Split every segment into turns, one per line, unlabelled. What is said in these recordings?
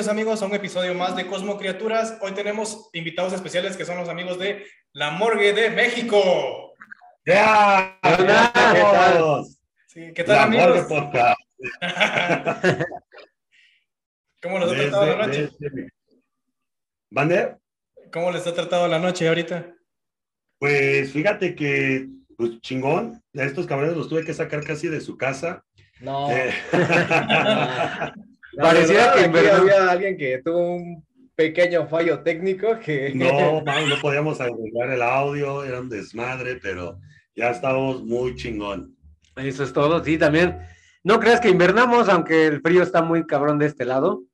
Bienvenidos amigos a un episodio más de Cosmo Criaturas. Hoy tenemos invitados especiales que son los amigos de La Morgue de México.
¡Ya!
Sí, ¿Qué tal
La
amigos?
Morgue Podcast.
¿Cómo les ha
Desde-
tratado la noche?
¿Mande?
¿Cómo les ha tratado la noche ahorita?
Pues fíjate que, pues chingón, a estos cabrones los tuve que sacar casi de su casa.
No.
Eh,
La
Pareciera
verdad,
que en verdad-
había alguien que tuvo un pequeño fallo técnico que
no, man, no podíamos arreglar el audio, era un desmadre, pero ya estamos muy chingón.
Eso es todo, sí, también. No creas que invernamos, aunque el frío está muy cabrón de este lado.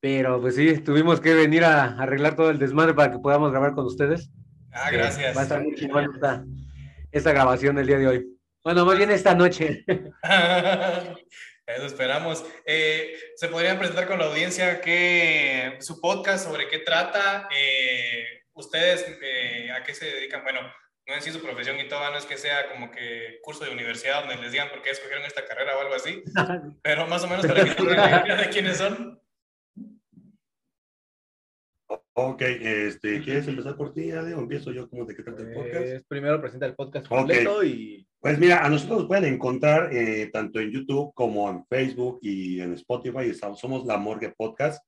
Pero pues sí, tuvimos que venir a arreglar todo el desmadre para que podamos grabar con ustedes.
Ah, gracias.
Va a estar muy chingón esta, esta grabación del día de hoy. Bueno, más bien esta noche.
Eso esperamos. Eh, ¿Se podrían presentar con la audiencia que su podcast, sobre qué trata? Eh, ¿Ustedes eh, a qué se dedican? Bueno, no en sí su profesión y todo, no es que sea como que curso de universidad donde les digan por qué escogieron esta carrera o algo así, pero más o menos para que tengan idea de quiénes son.
Ok, este, ¿quieres empezar por ti, Ale, o empiezo yo como de qué trata el podcast?
primero presenta el podcast completo y
Pues mira, a nosotros nos pueden encontrar eh, tanto en YouTube como en Facebook y en Spotify. Estamos, somos La Morgue Podcast.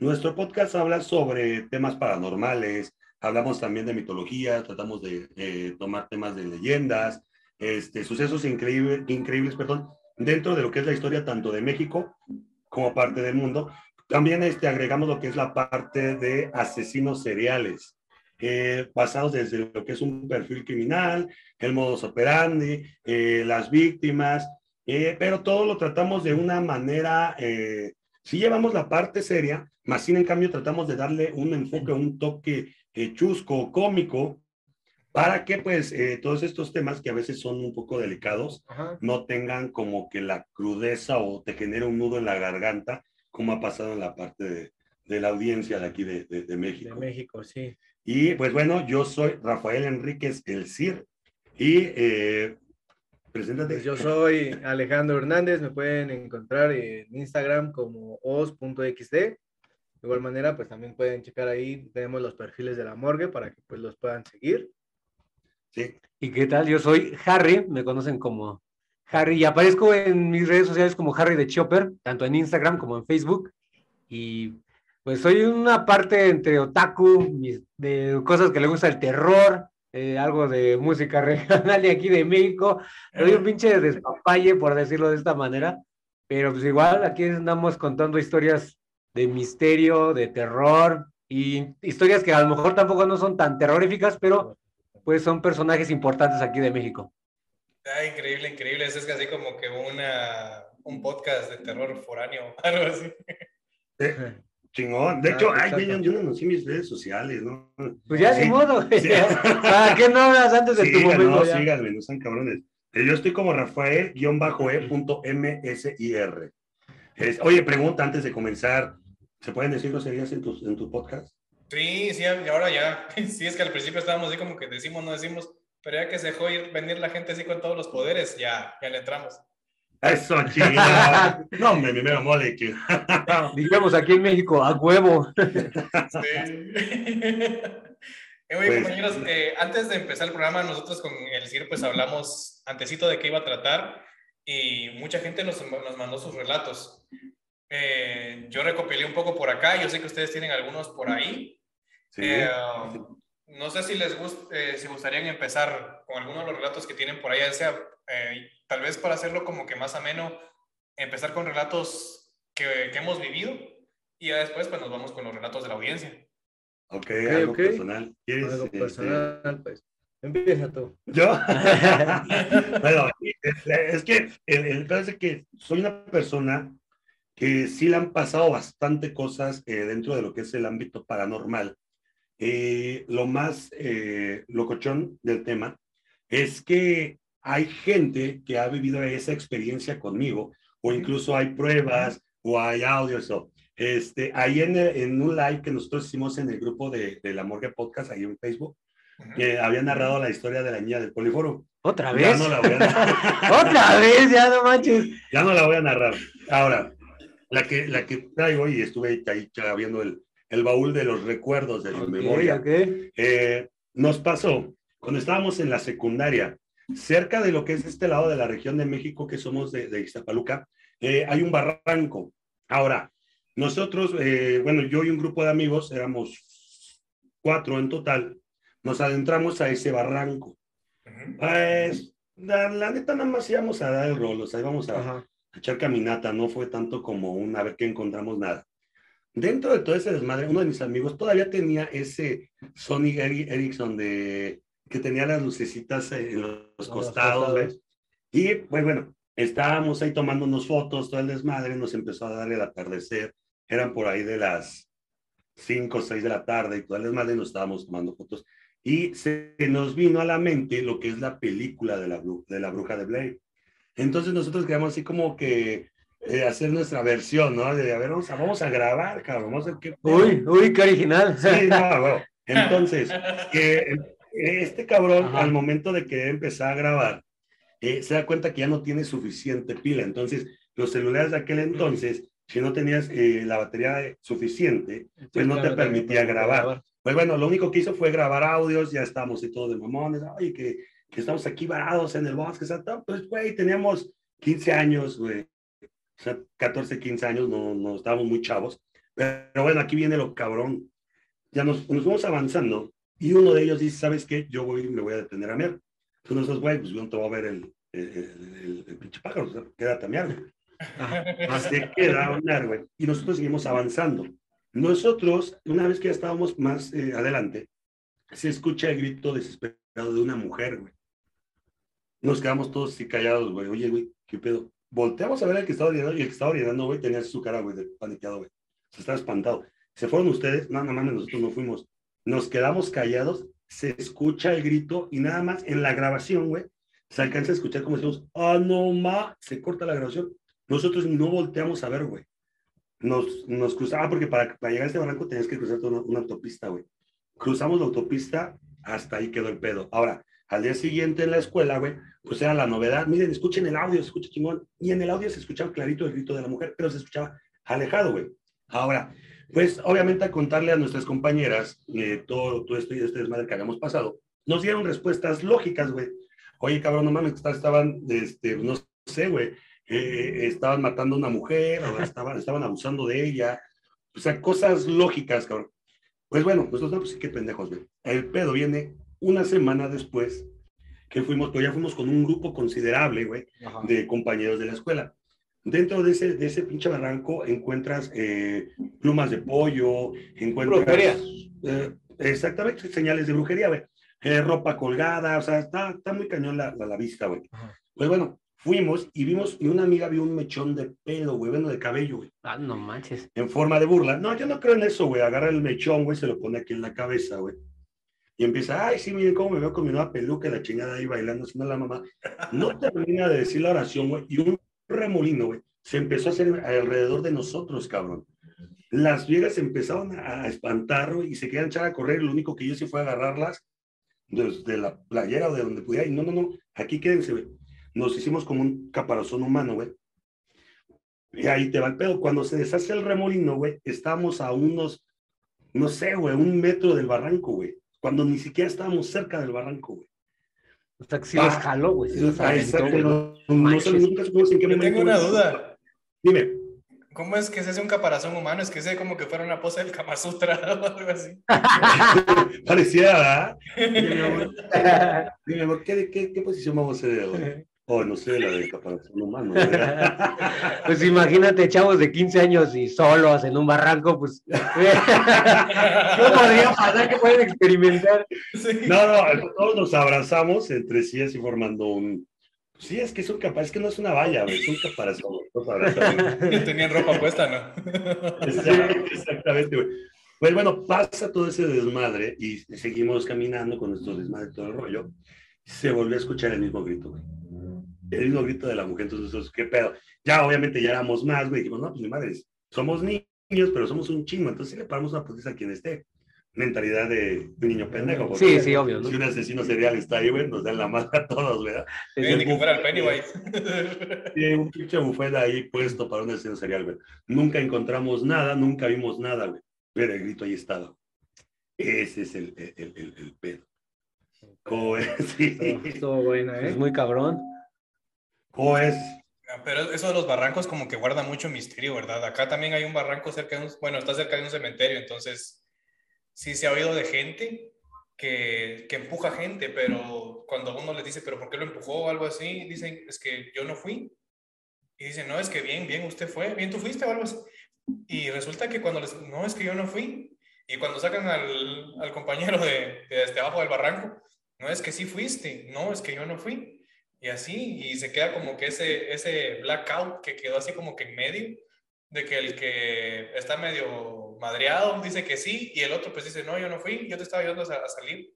Nuestro podcast habla sobre temas paranormales, hablamos también de mitología, tratamos de eh, tomar temas de leyendas, este, sucesos increíbles, increíbles perdón, dentro de lo que es la historia tanto de México como parte del mundo. También este, agregamos lo que es la parte de asesinos seriales, eh, basados desde lo que es un perfil criminal, el modus operandi, eh, las víctimas, eh, pero todo lo tratamos de una manera, eh, si llevamos la parte seria, más sin en cambio tratamos de darle un enfoque, un toque eh, chusco, cómico, para que pues eh, todos estos temas que a veces son un poco delicados,
ajá,
no tengan como que la crudeza o te genere un nudo en la garganta, como ha pasado en la parte de, de la audiencia de aquí de, de- de
de
México.
México, sí.
Y pues bueno, yo soy Rafael Enríquez El Cir y eh, preséntate.
Pues yo soy Alejandro Hernández, me pueden encontrar en Instagram como os.xd. De igual manera, pues también pueden checar ahí, tenemos los perfiles de la morgue para que pues los puedan seguir.
Sí,
¿Y qué tal? Yo soy Harry, me conocen como Harry y aparezco en mis redes sociales como Harry de Chopper, tanto en Instagram como en Facebook. Y pues soy una parte entre otaku, de cosas que le gusta el terror, eh, algo de música regional de aquí de México. Soy un pinche despapalle, por decirlo de esta manera. Pero pues igual aquí andamos contando historias de misterio, de terror y historias que a lo mejor tampoco no son tan terroríficas, pero pues son personajes importantes aquí de México.
Ah, increíble, increíble. Eso es casi como que una, un podcast de terror foráneo, algo así.
Chingón. De hecho, ay,
exacto.
yo, yo no anuncié mis redes sociales, ¿no?
Pues ya
Sí,
ni modo, güey.
sí.
¿Para qué no hablas antes de tu momento?
no,
ya?
síganme, no sean cabrones. Eh, Yo estoy como Rafael-E.MSIR. Es- oye, pregunta antes de comenzar. ¿Se pueden decir groserías en tu, en tu podcast?
Sí, sí, y ahora ya. Sí, es que al principio estábamos así como que decimos, no decimos, pero ya que se dejó ir, venir la gente así con todos los poderes, ya, ya le entramos.
Eso, chingón. no, me primero mole, que.
Dijimos aquí en México, a huevo.
Sí. Eh, oye,
Pues-
compañeros, eh, antes de empezar el programa, nosotros con el CIR pues hablamos antecito de qué iba a tratar y mucha gente nos, nos mandó sus relatos. Eh, yo recopilé un poco por acá, yo sé que ustedes tienen algunos por ahí.
Sí.
Eh, no sé si les gust, eh, si gustarían empezar con alguno de los relatos que tienen por ahí, ya sea eh, tal vez para hacerlo como que más ameno, empezar con relatos que, que hemos vivido y ya después pues nos vamos con los relatos de la audiencia.
Ok, algo
ok.
personal. ¿Quieres,
Algo
este,
personal, pues. Empieza tú.
¿Yo? bueno, es, que el, el pedo es de que soy una persona que sí le han pasado bastante cosas eh, dentro de lo que es el ámbito paranormal. Eh, lo más eh, locochón del tema es que hay gente que ha vivido esa experiencia conmigo, o incluso hay pruebas, o hay audios, o este, ahí en, en un live que nosotros hicimos en el grupo de, de La Morgue Podcast, ahí en Facebook, que había narrado la historia de la niña del poliforo.
¿Otra
Ya
vez?
no la voy a narrar.
¿Otra vez? Ya no manches.
ya no la voy a narrar. Ahora, la que, la que traigo y estuve ahí viendo el, el baúl de los recuerdos de mi memoria.
Okay.
Eh, nos pasó cuando estábamos en la secundaria, cerca de lo que es este lado de la región de México, que somos de, de Iztapaluca, eh, hay un barranco. Ahora, nosotros, eh, bueno, yo y un grupo de amigos, éramos cuatro en total, nos adentramos a ese barranco. Pues, la, neta, nada más íbamos a dar el rol, o sea, íbamos a, a, echar caminata, no fue tanto como un a ver qué encontramos nada. Dentro de todo ese desmadre, uno de mis amigos todavía tenía ese Sony Ericsson de que tenía las lucecitas en los costados, ¿ves? Y pues bueno, estábamos ahí tomándonos fotos, todo el desmadre, nos empezó a dar el atardecer, eran por ahí de las 5 o 6 de la tarde y todo el desmadre nos estábamos tomando fotos. Y se nos vino a la mente lo que es la película de la, de la bruja de Blair. Entonces nosotros quedamos así como que eh, hacer nuestra versión, ¿no? De, a ver, vamos a, vamos a grabar, cabrón, vamos a ver qué...
Uy, uy, qué original.
Sí, no, bueno. Entonces, eh, este cabrón, Ajá. al momento de que empezar a grabar, eh, se da cuenta que ya no tiene suficiente pila. Entonces, los celulares de aquel entonces, si no tenías eh, la batería suficiente, pues no te permitía grabar. Pues bueno, lo único que hizo fue grabar audios, ya estamos y todo de mamones, oye, que, que estamos aquí varados en el bosque, sea, pues, güey, teníamos 15 años, güey, o sea, 14, 15 años, no, no estábamos muy chavos, pero bueno, aquí viene lo cabrón, ya nos, nos fuimos avanzando, y uno de ellos dice, ¿sabes qué? Yo voy y me voy a detener a miar. Entonces nosotros, güey, pues yo no te voy a ver el, el, el, el pinche pájaro, o sea, quédate a miar, güey. Así queda a miar, güey. Y nosotros seguimos avanzando. Nosotros, una vez que ya estábamos más eh, adelante, se escucha el grito desesperado de una mujer, güey. Nos quedamos todos así callados, güey. Oye, güey, ¿qué pedo? Volteamos a ver al que estaba orinando y el que estaba orinando, güey, tenía su cara, güey, de paniqueado, güey. Se estaba espantado. ¿Se fueron ustedes? No, no mames, nosotros no fuimos. Nos quedamos callados, se escucha el grito y nada más en la grabación, güey, se alcanza a escuchar como decimos, ah, no, ma, se corta la grabación. Nosotros no volteamos a ver, güey. Nos, nos cruzaba, porque para, para llegar a este barranco tenías que cruzar una, una autopista, güey. Cruzamos la autopista, hasta ahí quedó el pedo. Ahora, al día siguiente en la escuela, güey, pues era la novedad. Miren, escuchen el audio, se escucha chingón. Y en el audio se escuchaba clarito el grito de la mujer, pero se escuchaba alejado, güey. Ahora, pues obviamente a contarle a nuestras compañeras eh, todo, todo esto y este desmadre que habíamos pasado, nos dieron respuestas lógicas, güey. Oye, cabrón, no mames, estaban, este, no sé, güey, eh, estaban matando a una mujer, o estaban, estaban abusando de ella. O sea, cosas lógicas, cabrón. Pues bueno, pues no, pues qué pendejos, güey. El pedo viene una semana después que fuimos, pues ya fuimos con un grupo considerable, güey, de compañeros de la escuela. Dentro de ese, de ese pinche barranco encuentras eh, plumas de pollo, encuentras...
Brujería.
Eh, exactamente, señales de brujería, güey. Eh, ropa colgada, o sea, está, está muy cañón la, la, la vista, güey. Pues bueno, fuimos y vimos, y una amiga vio un mechón de pelo, güey, bueno, de cabello, güey.
Ah, no manches.
En forma de burla. No, yo no creo en eso, güey. Agarra el mechón, güey, se lo pone aquí en la cabeza, güey. Y empieza, ay, sí, miren cómo me veo con mi nueva peluca, la chingada ahí bailando, haciendo la mamá. No termina de decir la oración, güey, y un remolino, güey, se empezó a hacer alrededor de nosotros, cabrón. Las viejas empezaron a espantar y se querían echar a correr. Lo único que yo hice fue agarrarlas desde la playera o de donde pudiera. Y no, no, no, aquí quédense, güey. Nos hicimos como un caparazón humano, güey. Y ahí te va el pedo. Cuando se deshace el remolino, güey, estamos a unos, no sé, güey, un metro del barranco, güey. Cuando ni siquiera estábamos cerca del barranco, güey.
O sea, que sí los jaló, güey. Sí
ah, exacto. No, no sé, nunca en qué
momento. Tengo una duda.
Dime.
¿Cómo es que se hace un caparazón humano? Es que sé como que fuera una pose del Kama Sutra o algo así.
Parecía, ¿verdad? Dime, amor, ¿qué, qué, ¿qué posición vamos a hacer hoy? Oh, no sé, la del caparazón humano.
pues imagínate, chavos de 15 años y solos en un barranco, pues. ¿Qué podría pasar que pueden experimentar?
Sí. No, no, todos nos abrazamos entre sí, así formando un. Sí, es que es un es que no es una valla, es un caparazón.
Tenían ropa puesta, ¿no?
Exactamente, güey. Pues bueno, pasa todo ese desmadre y seguimos caminando con nuestro desmadre, todo el rollo. Se volvió a escuchar el mismo grito, güey el mismo grito de la mujer, entonces, ¿qué pedo? Ya, obviamente, ya éramos más, güey, dijimos, no, pues mi madre, somos niños, pero somos un chingo, entonces sí le paramos una putiza a quien esté. mentalidad de un niño pendejo. porque
Sí, sí, obvio, ¿no?
Si un asesino serial está ahí, güey, nos dan la madre a todos, ¿verdad?
Sí,
Ni que fuera el Pennywise.
Sí, un pinche buffet ahí puesto para un asesino serial, güey. Nunca encontramos nada, nunca vimos nada, güey. Pero el grito ahí estaba. Ese es el, el, el- el pedo. Sí.
Estuvo, buena, ¿eh?
Es muy cabrón.
¿Cómo es?
Pero eso de los barrancos como que guarda mucho misterio, ¿verdad? Acá también hay un barranco cerca de un, bueno, está cerca de un cementerio, entonces sí se ha oído de gente que, que empuja gente, pero cuando uno les dice, pero ¿por qué lo empujó o algo así? Dicen, es que yo no fui. Y dicen, no, es que bien, bien, usted fue, bien, tú fuiste o algo así. Y resulta que cuando les, no, es que yo no fui. Y cuando sacan al, al compañero de, de desde abajo del barranco, no, es que sí fuiste, no, es que yo no fui. Y así, y se queda como que ese, ese blackout que quedó así como que en medio, de que el que está medio madreado dice que sí, y el otro pues dice, no, yo no fui, yo te estaba ayudando a, a salir.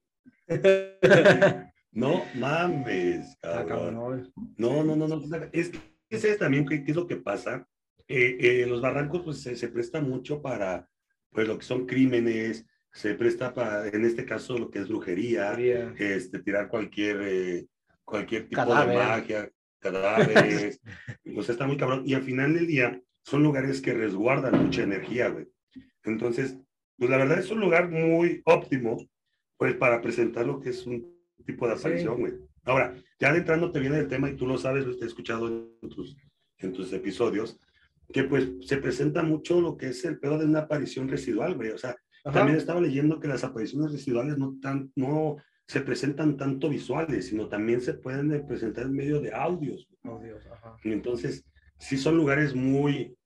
No mames,
Ah,
cabrón. No, no, no, no. Es que ese es también qué, es lo que pasa. Eh, eh, los barrancos pues se, se presta mucho para pues lo que son crímenes, se presta para, en este caso, lo que es brujería,
Quería-
este, tirar cualquier, eh, cualquier tipo
Cadáver.
de magia, cadáveres. pues está muy cabrón. Y al final del día son lugares que resguardan mucha energía, güey. Entonces, pues la verdad es un lugar muy óptimo, pues para presentar lo que es un tipo de aparición, güey. Ahora, ya adentrándote bien en el tema y tú lo sabes, lo he escuchado en tus, en tus episodios, que pues se presenta mucho lo que es el pedo de una aparición residual, güey. O sea,
Ajá.
también estaba leyendo que las apariciones residuales no, tan, no se presentan tanto visuales, sino también se pueden eh, presentar en medio de audios.
Oh, Dios, ajá.
Entonces, sí son lugares muy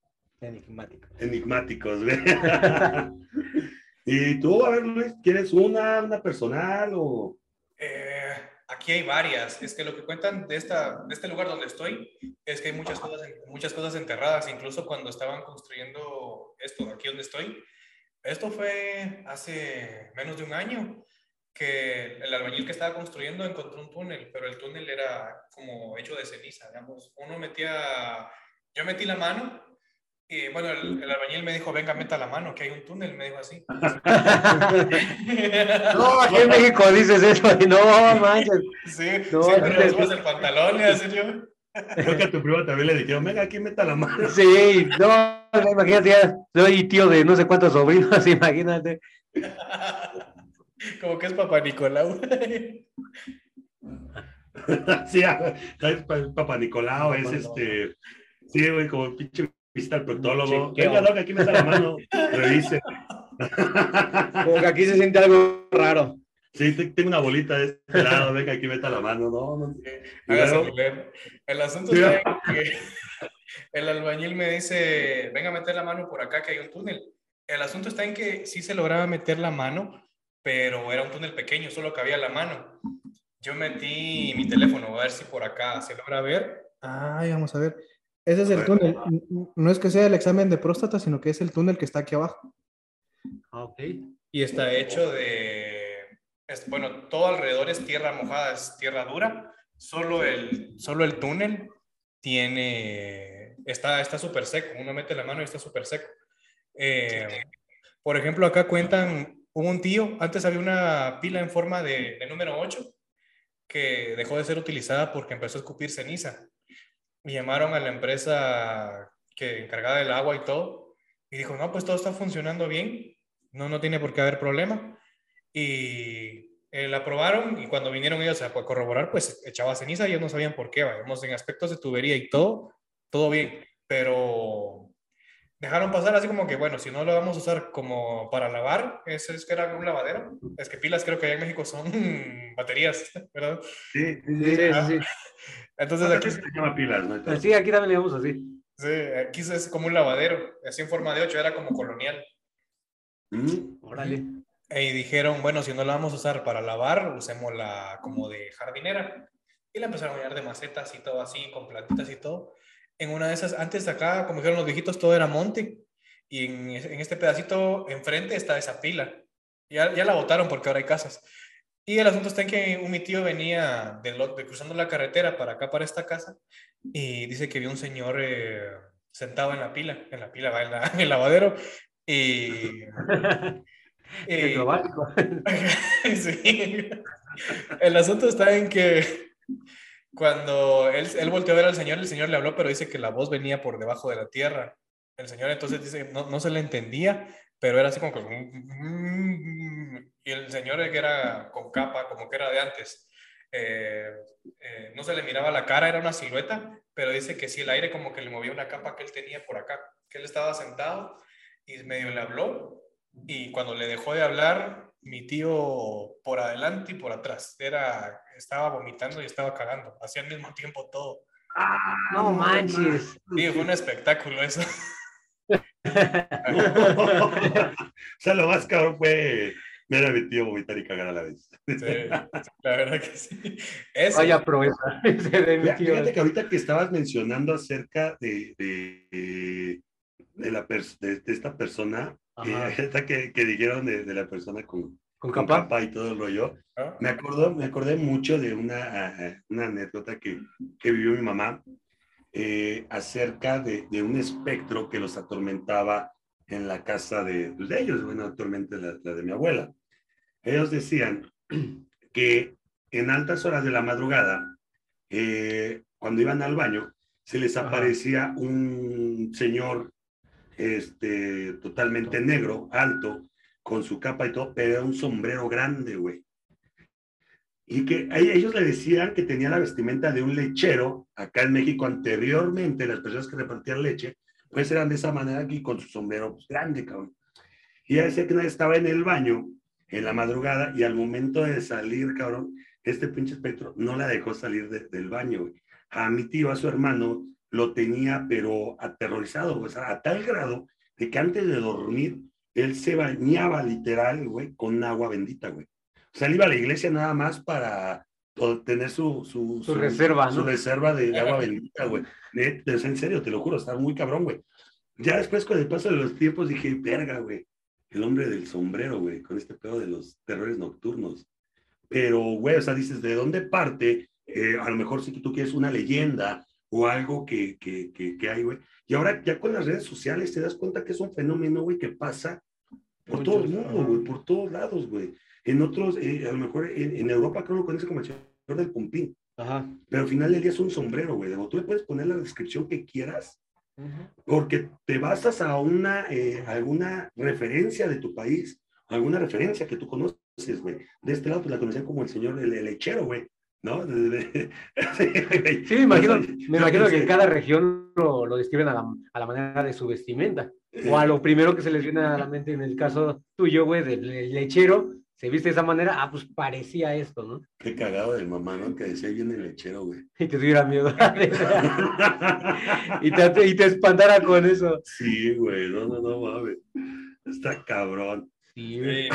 Enigmático.
enigmáticos, güey. y tú, a ver, Luis, ¿quieres una, una personal o...?
Eh, aquí hay varias. Es que lo que cuentan de, esta, de este lugar donde estoy es que hay muchas cosas, muchas cosas enterradas. Incluso cuando estaban construyendo esto, aquí donde estoy, esto fue hace menos de un año que el albañil que estaba construyendo encontró un túnel, pero el túnel era como hecho de ceniza, digamos. Uno metía, yo metí la mano y bueno, el, el albañil me dijo, venga, meta la mano, que hay un túnel, me dijo así.
No, aquí en México dices eso y no manches.
Sí,
No, no.
subas el pantalón y así yo.
Creo que a tu primo también le dijeron, venga, aquí meta la mano.
Sí, no, imagínate, ya soy tío de no sé cuántos sobrinos, imagínate.
Como que es Papá Nicolau.
sí, es pa- Papá Nicolau, es este... Sí, güey, como pinche visita al proctólogo. Venga, doc, aquí meta la mano. Revise.
Como que aquí se siente algo raro.
Sí, te- tengo una bolita de este lado, venga, aquí meta la mano. No, no. Y
Hágase. El asunto
Sí.
está en que el albañil me dice, venga a meter la mano por acá que hay un túnel. El asunto está en que sí se lograba meter la mano, pero era un túnel pequeño, solo cabía la mano. Yo metí mi teléfono, a ver si por acá se logra ver.
Ay, vamos a ver. Ese es el túnel. No es que sea el examen de próstata, sino que es el túnel que está aquí abajo.
Ok.
Y está hecho de, es- bueno, todo alrededor es tierra mojada, es tierra dura. Solo el, solo el túnel tiene, está súper seco. Uno mete la mano y está súper seco. Eh, por ejemplo, acá cuentan, hubo un tío, antes había una pila en forma de, de número 8 que dejó de ser utilizada porque empezó a escupir ceniza. Y llamaron a la empresa que encargada del agua y todo. Y dijo, no, pues todo está funcionando bien no, no tiene por qué haber problema. Y eh, la probaron y cuando vinieron ellos a corroborar, pues echaba ceniza y ellos no sabían por qué, vamos, en aspectos de tubería y todo, todo bien, pero dejaron pasar así como que, bueno, si no lo vamos a usar como para lavar, eso es que era un lavadero, es que pilas creo que allá en México son baterías, ¿verdad?
Sí, sí,
Sí.
Entonces aquí,
se llama pilas, ¿no?
Pues sí, aquí también le llamamos así.
sí, aquí es como un lavadero, así en forma de 8, era como colonial.
Mm,
Órale.
Y dijeron, bueno, si no la vamos a usar para lavar, usémosla como de jardinera. Y la empezaron a llenar de macetas y todo así, con plantitas y todo. En una de esas, antes de acá, como dijeron los viejitos, todo era monte. Y en, este pedacito enfrente está esa pila. Ya, ya la botaron porque ahora hay casas. Y el asunto está en que un mi tío venía de, lo- cruzando la carretera para acá, para esta casa, y dice que vio un señor eh, sentado en la pila, en la pila, en, en el lavadero, y Sí. El asunto está en que cuando él, él volteó a ver al señor, el señor le habló, pero dice que la voz venía por debajo de la tierra. El señor entonces dice no, no se le entendía, pero era así como que... Y el señor que era con capa, como que era de antes. eh, eh, no se le miraba la cara, era una silueta, pero dice que sí, el aire como que le movía una capa que él tenía por acá, que él estaba sentado y medio le habló y cuando le dejó de hablar, mi tío por adelante y por atrás, era, estaba vomitando y estaba cagando, hacía al mismo tiempo todo.
No manches.
Sí, fue un espectáculo eso.
o sea, lo más cabrón fue ver a mi tío vomitar y cagar a la vez.
Sí, la verdad que sí. Eso,
Vaya proeza. ese de mi
Fíjate
tío.
fíjate que ahorita que estabas mencionando acerca de, de, de la pers- de, de esta persona,
Ajá.
ahorita que, que dijeron de, de la persona con,
Con
con
capa.
capa y todo el rollo,
¿no?
me, acordó, me acordé mucho de una, ah, una anécdota que, que vivió mi mamá eh, acerca de, de un espectro que los atormentaba en la casa de, pues, de ellos, bueno, actualmente la, la de mi abuela. Ellos decían que en altas horas de la madrugada, eh, cuando iban al baño, se les
Ajá.
aparecía un señor este, totalmente negro, alto, con su capa y todo, pero era un sombrero grande, güey. Y que ellos le decían que tenía la vestimenta de un lechero, acá en México anteriormente, las personas que repartían leche, pues eran de esa manera aquí con su sombrero pues, grande, cabrón. Y ella decía que estaba en el baño en la madrugada y al momento de salir, cabrón, este pinche espectro no la dejó salir de- del baño, güey. A mi tío, a su hermano, lo tenía, pero aterrorizado, o sea, a tal grado de que antes de dormir, él se bañaba literal, güey, con agua bendita, güey. O sea, él iba a la iglesia nada más para tener su, su,
Su reserva,
su reserva de, de agua bendita, güey. Es en serio, te lo juro, está muy cabrón, güey. Ya después, con el paso de los tiempos, dije, verga, güey. El hombre del sombrero, güey, con este pedo de los terrores nocturnos. Pero, güey, o sea, dices, ¿de dónde parte? Eh, a lo mejor si tú quieres una leyenda o algo que, que, que, que hay, güey. Y ahora ya con las redes sociales te das cuenta que es un fenómeno, güey, que pasa por todo el mundo, güey, por todos lados, güey. En otros, eh, a lo mejor en, en Europa creo que lo conocen como el señor del Pompín.
Ajá.
Pero al final del día es un sombrero, güey. Tú le puedes poner la descripción que quieras porque te basas a una, eh, alguna referencia de tu país, alguna referencia que tú conoces, güey. De este lado, pues la conocían como el señor, el, el lechero, güey, ¿no?
Sí, me imagino, me imagino que en cada región lo, lo describen a la, a la manera de su vestimenta. O a lo primero que se les viene a la mente en el caso tuyo, güey, del del lechero, se viste de esa manera, ah, pues parecía esto, ¿no?
Qué cagado del mamá, ¿no? Que decía, ahí viene el lechero, güey.
Y te tuviera miedo. y, te, y te espantara con eso.
sí, güey, no, no, no, mames. Está cabrón.
Sí, güey.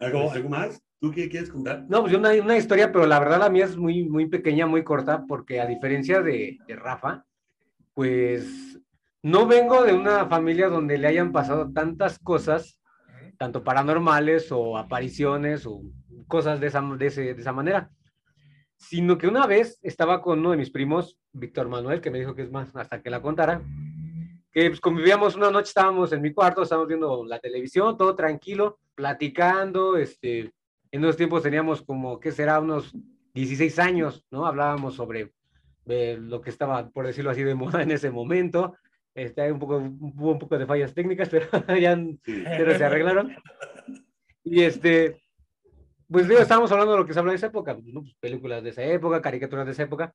¿Algo, ¿Algo más? ¿Tú qué quieres contar?
No, pues una, una historia, pero la verdad la mía es muy, muy pequeña, muy corta, porque a diferencia de, de Rafa, pues no vengo de una familia donde le hayan pasado tantas cosas, tanto paranormales o apariciones o cosas de esa, de ese- de esa manera, sino que una vez estaba con uno de mis primos, Víctor Manuel, que me dijo que es más hasta que la contara, que pues, convivíamos una noche, estábamos en mi cuarto, estábamos viendo la televisión, todo tranquilo, platicando, este, en esos tiempos teníamos como, ¿qué será? Unos 16 años, ¿no? Hablábamos sobre eh, lo que estaba, por decirlo así, de moda en ese momento. Este, hay un poco, hubo un poco de fallas técnicas, pero ya pero se arreglaron. Y este, pues digo, estábamos hablando de lo que se habla de esa época, ¿no? Pues, películas de esa época, caricaturas de esa época.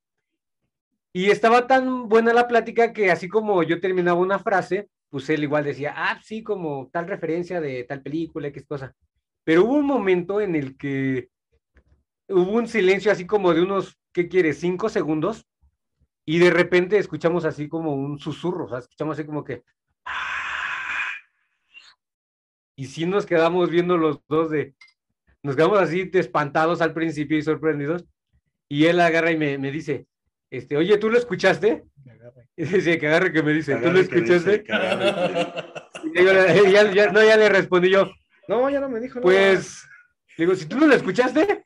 Y estaba tan buena la plática que así como yo terminaba una frase, pues él igual decía, ah, sí, como tal referencia de tal película, X cosa. Pero hubo un momento en el que hubo un silencio así como de unos, ¿qué quieres? Cinco segundos. Y de repente escuchamos así como un susurro, o sea, escuchamos así como que... Y sí nos quedamos viendo los dos de... Nos quedamos así de espantados al principio y sorprendidos. Y él agarra y me, me dice, este, oye, ¿tú lo escuchaste? Y dice, que agarre que me dice, ¿tú lo
dice,
escuchaste? Y yo le- ya, ya- no, ya le respondí yo,
No, ya no me dijo
pues, digo, si tú no lo escuchaste,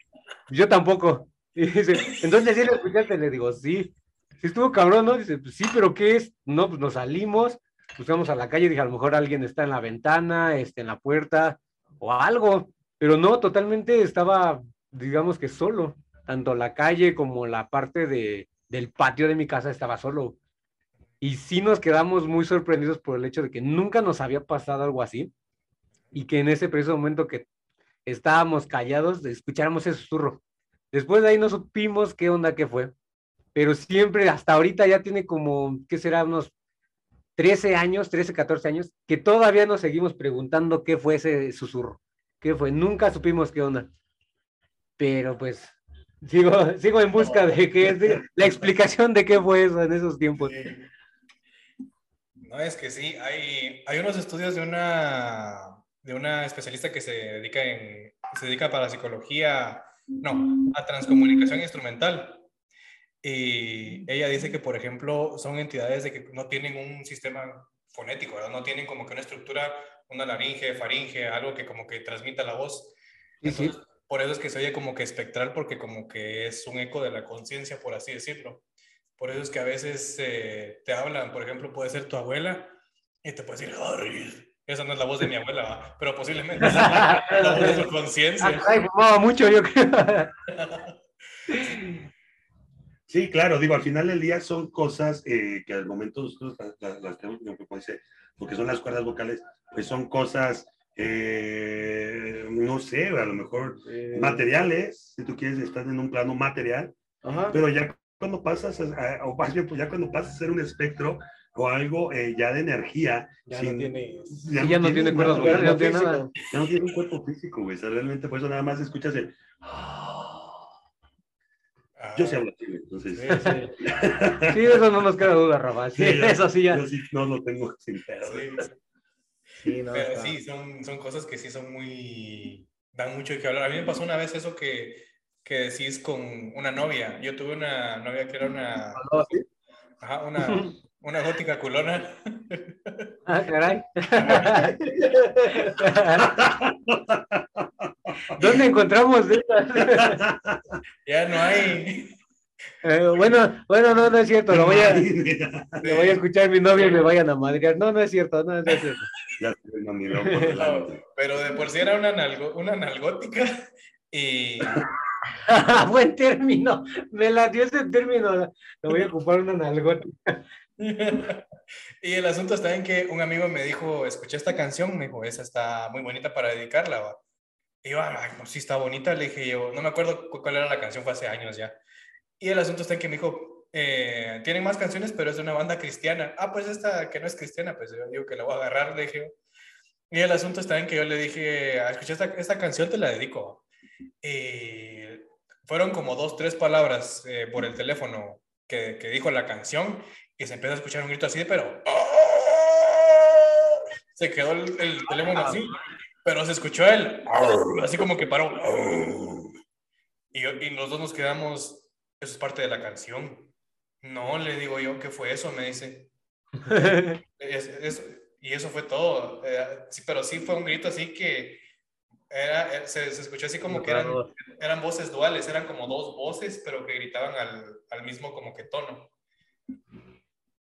yo tampoco. Y dice, entonces sí lo escuchaste, le digo, sí. Sí estuvo cabrón, ¿no? Dice, pues sí, pero ¿qué es? No, pues nos salimos, buscamos a la calle, dije, a lo mejor alguien está en la ventana, este, en la puerta o algo, pero no, totalmente estaba, digamos que solo, tanto la calle como la parte de, del patio de mi casa estaba solo. Y sí nos quedamos muy sorprendidos por el hecho de que nunca nos había pasado algo así y que en ese preciso momento que estábamos callados escucháramos ese susurro. Después de ahí no supimos qué onda, qué fue, pero siempre hasta ahorita ya tiene como, ¿qué será? Unos 13 años, 13, 14 años, que todavía nos seguimos preguntando qué fue ese susurro, qué fue, nunca supimos qué onda. Pero pues sigo, sigo en busca de qué es la explicación de qué fue eso en esos tiempos.
No, es que sí, hay, hay unos estudios de una, de una especialista que se dedica, en, se dedica para psicología, no, a transcomunicación instrumental. Y ella dice que, por ejemplo, son entidades de que no tienen un sistema fonético, ¿verdad? no tienen como que una estructura, una laringe, faringe, algo que como que transmita la voz. Entonces, Por eso es que se oye como que espectral, porque como que es un eco de la conciencia, por así decirlo. Por eso es que a veces eh, te hablan, por ejemplo, puede ser tu abuela y te puede decir. Esa no es la voz de mi abuela, ¿va? pero posiblemente es la, la voz de su conciencia.
Ay, fumaba mucho, yo creo.
Sí, claro, digo, al final del día son cosas eh, que al momento nosotros las, las, las tenemos, como que puede ser, porque son las cuerdas vocales, pues son cosas, eh, no sé, a lo mejor
Eh,
materiales, si tú quieres estar en un plano material,
Ajá.
pero ya cuando pasas, a- o más bien, pues ya cuando pasas a ser un espectro o algo eh, ya de energía,
Ya
sin-
no tiene.
Sí, ya no tiene
tienes
cuerdas vocales,
ya
no tiene nada.
ya no tiene un cuerpo físico, güey, o sea, realmente por eso nada más escuchas el... Yo sí hablo así, güey, entonces...
Sí, sí.
Sí, eso no nos queda duda, Rafa. Sí,
Sí, ya.
eso sí ya.
Yo sí no lo tengo sin pedo.
Sí,
Sí, no,
Pero
está-
sí, son, son cosas que sí son muy... dan mucho que hablar. A mí me pasó una vez eso que, que decís con una novia. Yo tuve una novia que era una...
¿No? ¿Sí?
Ajá, una, una gótica culona.
Ah, caray. ¿Dónde encontramos estas?
Ya no hay...
Eh, bueno, bueno, no, no es cierto. Lo voy a, lo voy a escuchar mi novia y me vayan a madrear. No, no es cierto, no, no es cierto.
Ya mamiló por delante.
Pero de por sí era una, una nalgótica y...
Buen término. Me la dio ese término. Lo voy a ocupar una nalgota.
y el asunto está en que un amigo me dijo, escuché esta canción, me dijo, esa está muy bonita para dedicarla, va. Y yo, ay, no, sí está bonita, le dije yo, no me acuerdo cu- cuál era la canción, fue hace años ya. Y el asunto está en que me dijo, eh, tienen más canciones, pero es de una banda cristiana. Ah, pues esta que no es cristiana, pues yo digo que la voy a agarrar, le dije. Y el asunto está en que yo le dije, "Ah, escuché esta, esta canción, te la dedico. Y fueron como dos, tres palabras eh, por el teléfono que, que dijo la canción y se empezó a escuchar un grito así pero... Se quedó el, el teléfono así, pero se escuchó él, así como que paró. Y, y los dos nos quedamos, eso es parte de la canción. No, le digo yo, ¿qué fue eso? Me dice. Es- es- y eso fue todo. Eh, sí, pero sí fue un grito así que era, eh, se, se escuchó así como que eran, eran voces duales, eran como dos voces, pero que gritaban al, al mismo como que tono.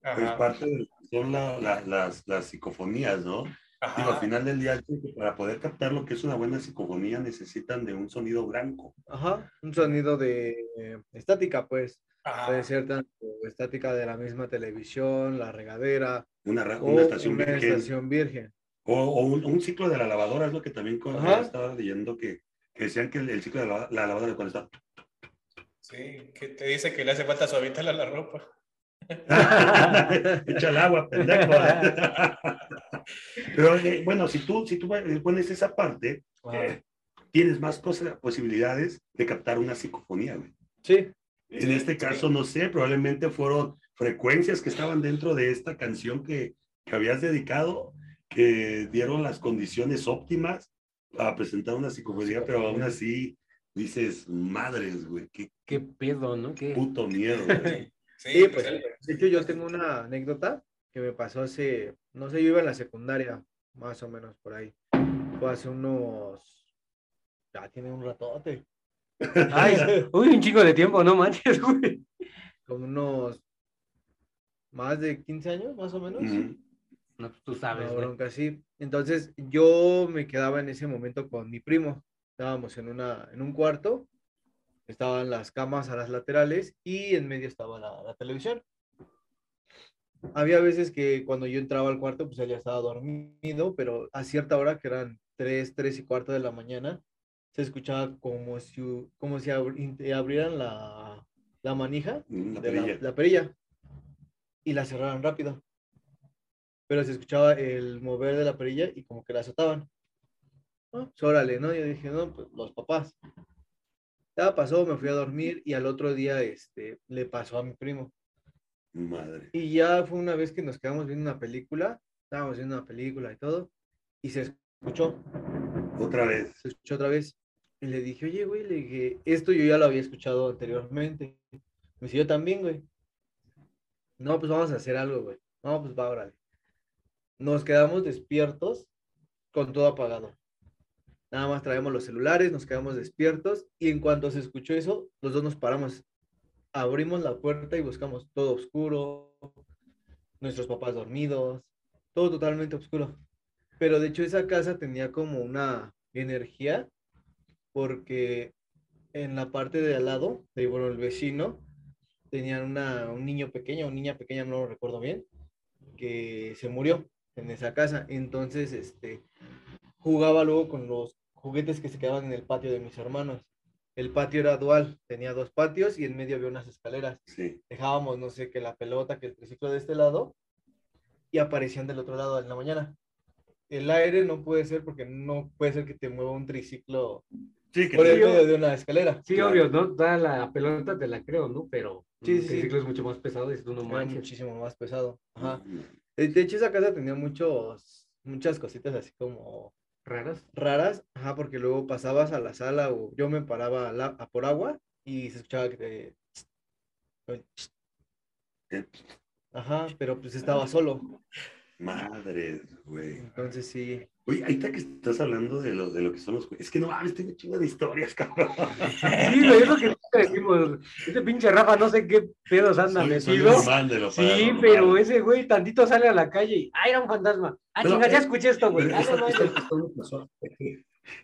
Ajá,
parte de son la- la- las, las psicofonías, ¿no? Digo, al
ajá,
final del día, para poder captar lo que es una buena psicofonía necesitan de un sonido blanco.
Ajá. Un sonido de eh, estática, pues.
ajá.
Puede ser tanto estática de la misma televisión, la regadera,
Una, ra-
o
una estación
una
virgen,
estación virgen.
O, o un, un ciclo de la lavadora, es lo que también
Ajá.
estaba leyendo que, que decían que el, el ciclo de la, la lavadora cuando está...
Sí, que te dice que le hace falta suavitarle a la ropa.
Echa el agua, pendejo. Pero eh, bueno, si tú, si tú eh, pones esa parte, eh, tienes más cosas, posibilidades de captar una psicofonía, güey.
Sí.
En este caso, no sé, probablemente fueron frecuencias que estaban dentro de esta canción que, que habías dedicado, que dieron las condiciones óptimas para presentar una psicofonía, pero aún así dices, madres, güey, qué
Qué pedo, ¿no? Qué...
puto miedo. güey.
Sí,
Sí,
pues
de hecho yo tengo una anécdota que me pasó hace, no sé, yo iba en la secundaria, más o menos por ahí. Fue hace unos, ya tiene un ratote,
Ay, uy, un chico de tiempo, no manches, güey.
como unos más de 15 años, más o menos.
Ujú.
No, pues tú sabes,
No,
güey.
bronca, sí. Entonces yo me quedaba en ese momento con mi primo. Estábamos en, una, en un cuarto, estaban las camas a las laterales y en medio estaba la, la televisión. Había veces que cuando yo entraba al cuarto, pues él ya estaba dormido, pero a cierta hora, que eran 3, 3 y cuarto de la mañana, se escuchaba como si, como si abri- abrieran la, la manija
La
de la-
perilla.
La, perilla y la cerraran rápido. Pero se escuchaba el mover de la perilla y como que la azotaban. Ah, pues órale, ¿no? Yo dije, no, pues los papás. Ya pasó, me fui a dormir y al otro día este, le pasó a mi primo.
Madre.
Y ya fue una vez que nos quedamos viendo una película, estábamos viendo una película y todo, y se escuchó,
Otra vez.
se escuchó otra vez. Y le dije, oye, güey, le dije, esto yo ya lo había escuchado anteriormente. Me dice, yo también, güey. No, pues vamos a hacer algo, güey. No, pues va, órale. Nos quedamos despiertos con todo apagado. Nada más traemos los celulares, nos quedamos despiertos y en cuanto se escuchó eso, los dos nos paramos. Abrimos la puerta y buscamos todo oscuro, nuestros papás dormidos, todo totalmente oscuro. Pero de hecho esa casa tenía como una energía porque en la parte de al lado, de bueno, el vecino, tenían una, un niño pequeño, una niña pequeña, no lo recuerdo bien, que se murió en esa casa. Entonces, este, jugaba luego con los juguetes que se quedaban en el patio de mis hermanos. El patio era dual, tenía dos patios y en medio había unas escaleras.
Sí.
Dejábamos, no sé, que la pelota, que el triciclo de este lado y aparecían del otro lado en la mañana. El aire no puede ser porque no puede ser que te mueva un triciclo
Sí, que
por el medio de una escalera.
Sí,
Claro.
obvio, ¿no? Da la pelota, te la creo, ¿no? Pero
Sí,
el
sí, sí.
triciclo es mucho más pesado y tú no
Era
manches.
muchísimo más pesado. Ajá. De de hecho, esa casa tenía muchos, muchas cositas así como
Raras.
raras, ajá, porque luego pasabas a la sala o yo me paraba a, la- a por agua y se escuchaba que te... Ajá, pero pues estaba solo.
Madres, güey.
Entonces sí.
Oye, ahorita que estás hablando de lo, de lo que son los es que no mames, tengo chingo de historias, cabrón.
Sí, güey, es lo que decimos. Ese pinche Rafa, no sé qué pedos anda metido.
lo
Sí, pero ese güey tantito sale a la calle y ¡ay, era un fantasma! ¡Ah, chinga, ya
eh,
escuché esto, güey! ¡Ah,
esta,
no
me pasó.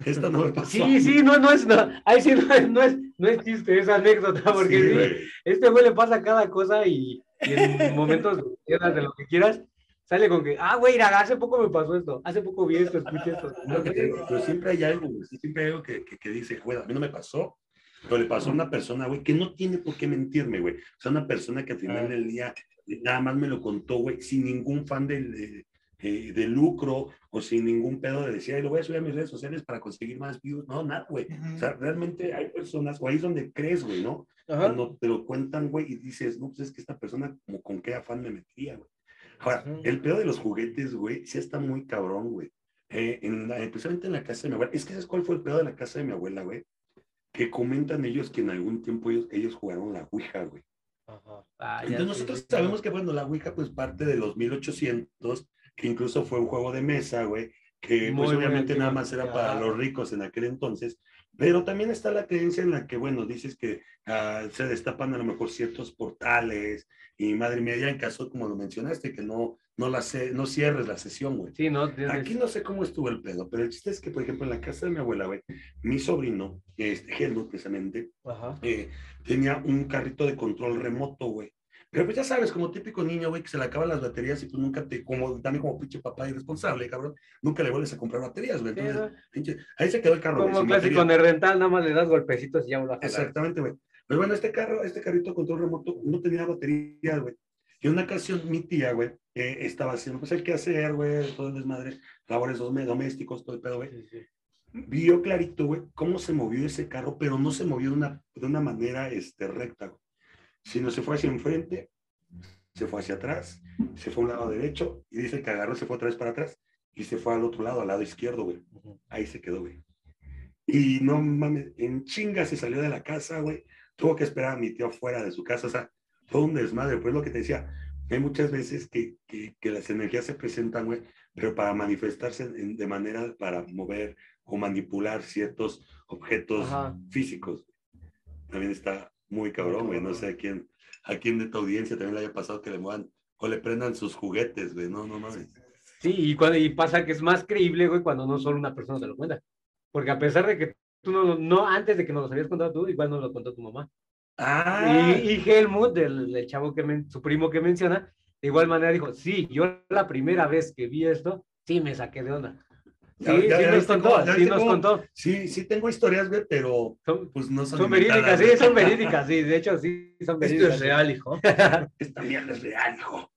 Esta no me pasó.
Sí, sí, no, no es, no, ahí sí no es, no es, no es chiste, es anécdota, porque
Sí,
sí,
güey.
este güey le pasa cada cosa y, y en momentos quieras de lo que quieras, sale con que, ah, güey, hace poco me pasó esto, hace poco vi esto, escuché esto.
Lo que te digo, pero siempre hay algo, güey. Siempre hay algo que, que, que dice, güey, a mí no me pasó, pero le pasó a una persona, güey, que no tiene por qué mentirme, güey. O sea, una persona que al final
Ah.
del día eh, nada más me lo contó, güey, sin ningún fan del, de, eh, de lucro o sin ningún pedo de decir, ay, lo voy a subir a mis redes sociales para conseguir más views. No, nada, güey. O sea, realmente hay personas, o ahí es donde crees, güey, ¿no?
Ajá.
Cuando te lo cuentan, güey, y dices, no, pues es que esta persona, como con qué afán me metía, güey. Ahora, el pedo de los juguetes, güey, sí está muy cabrón, güey. Eh, en la- precisamente en la casa de mi abuela, es que ¿sabes cuál fue el pedo de la casa de mi abuela, güey? Que comentan ellos que en algún tiempo ellos, ellos jugaron la Ouija, güey.
Ajá.
Ah,
Entonces nosotros
sí,
sabemos que, bueno, la Ouija, pues parte de los 1800, que incluso fue un juego de mesa, güey, que
Muy,
pues obviamente nada más era para los ricos en aquel entonces, pero también está la creencia en la que, bueno, dices que ah, se destapan a lo mejor ciertos portales y madre mía, ya en caso, como lo mencionaste, que no, no, la ce- no cierres la sesión, güey.
Sí, no, tienes-
Aquí no sé cómo estuvo el pedo, pero el chiste es que, por ejemplo, en la casa de mi abuela, güey, mi sobrino, este, Helmut, precisamente,
Ajá.
eh, tenía un carrito de control remoto, güey. Pero pues ya sabes, como típico niño, güey, que se le acaban las baterías y tú nunca te, como también como pinche papá irresponsable, cabrón, nunca le vuelves a comprar baterías, güey. Entonces, ahí se quedó el carro,
como clásico en el rental, nada más le das golpecitos y ya lo.
Exactamente, güey. Pero bueno, este carro, este carrito control remoto no tenía baterías, güey. Y en una ocasión mi tía, güey, eh, estaba haciendo, pues el que hacer, güey, todo el desmadre, labores domésticos, todo el pedo, güey.
Sí, sí.
Vio clarito, güey, cómo se movió ese carro, pero no se movió de una, de una manera este, recta, güey. Sino se fue hacia enfrente, se fue hacia atrás, se fue a un lado derecho, y dice que agarró, se fue otra vez para atrás, y se fue al otro lado, al lado izquierdo, güey. Ahí se quedó, güey. Y no mames, en chinga se salió de la casa, güey. Tuvo que esperar a mi tío fuera de su casa, o sea, fue un desmadre. Pues lo que te decía, hay muchas veces que, que, que las energías se presentan, güey, pero para manifestarse en- de manera para mover o manipular ciertos objetos
Ajá.
físicos. También está muy cabrón, güey. No sé a quién, a quién de tu audiencia también le haya pasado que le muevan o le prendan sus juguetes, güey. No, no mames.
Sí, y, cuando, y pasa que es más creíble, güey, cuando no solo una persona te lo cuenta. Porque a pesar de que tú no, no antes de que nos lo habías contado tú, igual nos lo contó tu mamá.
Ah,
Y, y Helmut, el, el chavo que men- su primo que menciona, de igual manera dijo, sí, yo la primera vez que vi esto, sí me saqué de onda. Sí,
Ya-
sí
ya
nos contó,
cómo-
sí nos
cómo-
contó.
sí, sí tengo historias, güey, pero
Son,
pues no son,
son verídicas, sí, son verídicas, sí, de hecho sí son
Esto
verídicas.
es real, hijo.
Esta mierda es real, hijo.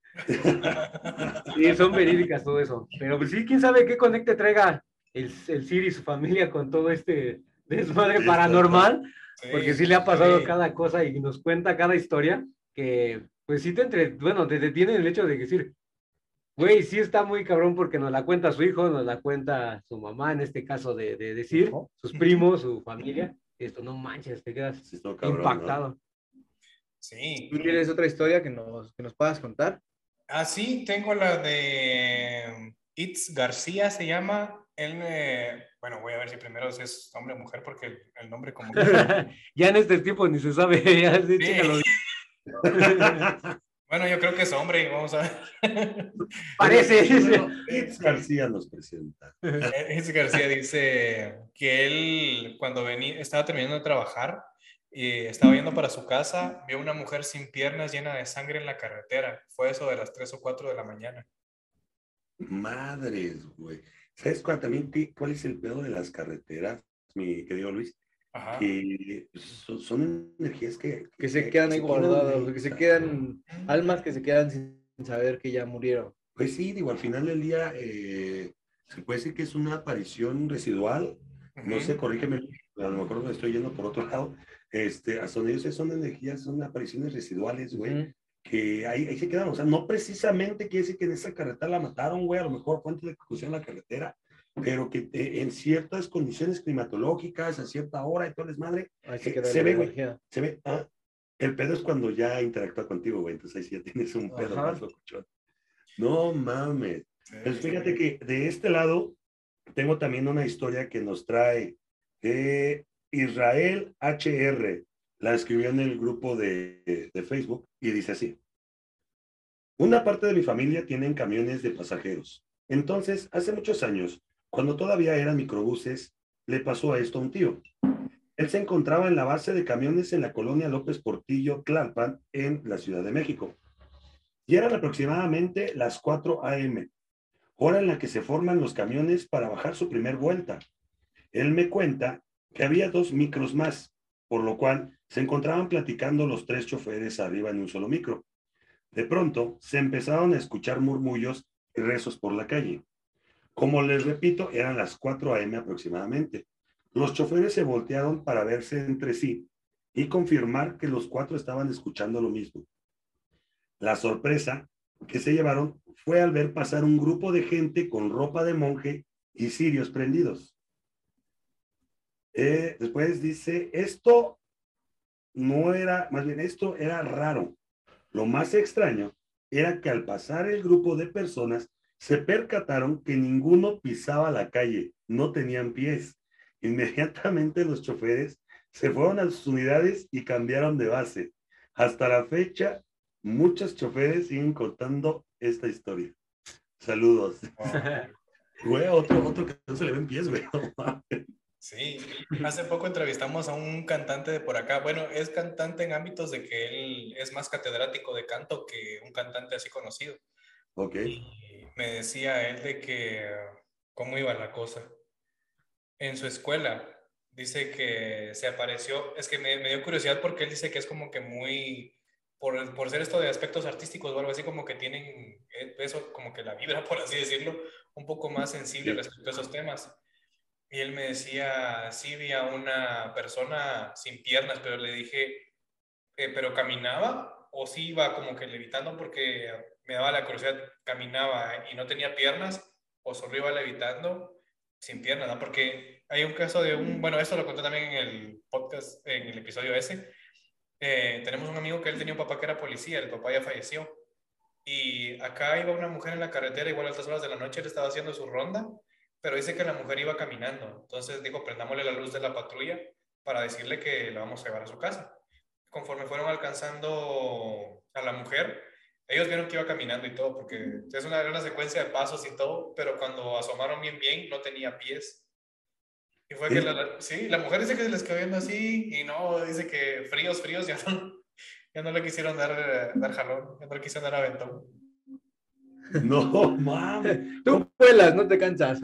Sí, son verídicas todo eso. Pero pues sí, quién sabe qué conecte traiga el, el Siri y su familia con todo este desmadre
Sí,
paranormal. Porque sí le ha pasado
sí.
cada cosa y nos cuenta cada historia que, pues sí te entre, bueno, te detiene el hecho de decir, güey, sí está muy cabrón porque nos la cuenta su hijo, nos la cuenta su mamá, en este caso de, de decir,
Hijo.
sus primos, su familia. Esto no manches, te quedas
Sí, cabrón, ¿no?
impactado.
Sí.
¿Tú tienes otra historia que nos, que nos puedas contar?
Ah, sí, tengo la de Itz García, se llama. Él me. Bueno, voy a ver si primero es hombre o mujer, porque el, el nombre como que.
ya en este tiempo ni se sabe, ya sí,
Sí. Bueno, yo creo que es hombre, vamos a ver.
Parece.
Itz García nos presenta.
Itz García dice que él, cuando venía, estaba terminando de trabajar y estaba yendo para su casa, vio una mujer sin piernas llena de sangre en la carretera. Fue eso de las 3 o 4 de la mañana.
Madres, güey. ¿Sabes cuál, también, cuál es el pedo de las carreteras, mi querido Luis?
Ajá.
Que son, son energías que...
Que se quedan ahí guardadas, que se
güey.
quedan, almas que se quedan sin saber que ya murieron.
Pues sí, digo, al final del día eh, se puede decir que es una aparición residual. No sé, corrígeme, a lo mejor me estoy yendo por otro lado. Este, donde yo sé, son energías, son apariciones residuales, güey. Que ahí, ahí se quedaron. O sea, no precisamente quiere decir que en esa carretera la mataron, güey, a lo mejor fue antes de que pusieron la carretera, pero que eh, en ciertas condiciones climatológicas, a cierta hora y todo el desmadre, Eh, se
la
ve, güey. se ve. ah, el pedo es cuando ya interactúa contigo, güey, entonces ahí sí ya tienes un pedo
Ajá.
más locuchón. No mames.
Sí,
Pues fíjate que de este lado tengo también una historia que nos trae eh, Israel HR. La escribió en el grupo de, de Facebook y dice así. Una parte de mi familia tienen camiones de pasajeros. Entonces, hace muchos años, cuando todavía eran microbuses, le pasó a esto a un tío. Él se encontraba en la base de camiones en la colonia López Portillo, Tlalpan, en la Ciudad de México. Y eran aproximadamente las 4 a.m., hora en la que se forman los camiones para bajar su primer vuelta. Él me cuenta que había dos micros más, por lo cual se encontraban platicando los tres choferes arriba en un solo micro. De pronto se empezaron a escuchar murmullos y rezos por la calle. Como les repito, eran las 4 a.m. aproximadamente. Los choferes se voltearon para verse entre sí y confirmar que los cuatro estaban escuchando lo mismo. La sorpresa que se llevaron fue al ver pasar un grupo de gente con ropa de monje y cirios prendidos. Eh, después dice, esto no era, más bien esto era raro. Lo más extraño era que al pasar el grupo de personas se percataron que ninguno pisaba la calle, no tenían pies. Inmediatamente los choferes se fueron a sus unidades y cambiaron de base. Hasta la fecha, muchos choferes siguen contando esta historia. Saludos. Güey, otro, otro que no se le ven pies, güey.
Sí, hace poco entrevistamos a un cantante de por acá. Bueno, es cantante en ámbitos de que él es más catedrático de canto que un cantante así conocido.
ok.
Y me decía él de que cómo iba la cosa. En su escuela, dice que se apareció, es que me, me dio curiosidad porque él dice que es como que muy, por, por ser esto de aspectos artísticos o algo así, como que tienen eh, eso, como que la vibra, por así decirlo, un poco más sensible respecto a esos temas. Y él me decía, sí, vi a una persona sin piernas, pero le dije, eh, ¿pero caminaba o sí iba como que levitando? Porque me daba la curiosidad, caminaba y no tenía piernas o solo iba levitando sin piernas, ¿no? Porque hay un caso de un, bueno, esto lo conté también en el podcast, en el episodio ese. Eh, tenemos un amigo que él tenía un papá que era policía, el papá ya falleció. Y acá iba una mujer en la carretera, igual a altas horas de la noche, él estaba haciendo su ronda, pero dice que la mujer iba caminando. Entonces dijo, prendámosle la luz de la patrulla para decirle que la vamos a llevar a su casa. Conforme fueron alcanzando a la mujer, ellos vieron que iba caminando y todo, porque es una, una secuencia de pasos y todo, pero cuando asomaron bien, bien, no tenía pies. Y fue que, la, sí, la mujer dice que se les quedó viendo así y no, dice que fríos, fríos, ya no, ya no le quisieron dar, dar jalón, ya no le quisieron dar aventón.
No, mames.
Tú vuelas, no te cansas.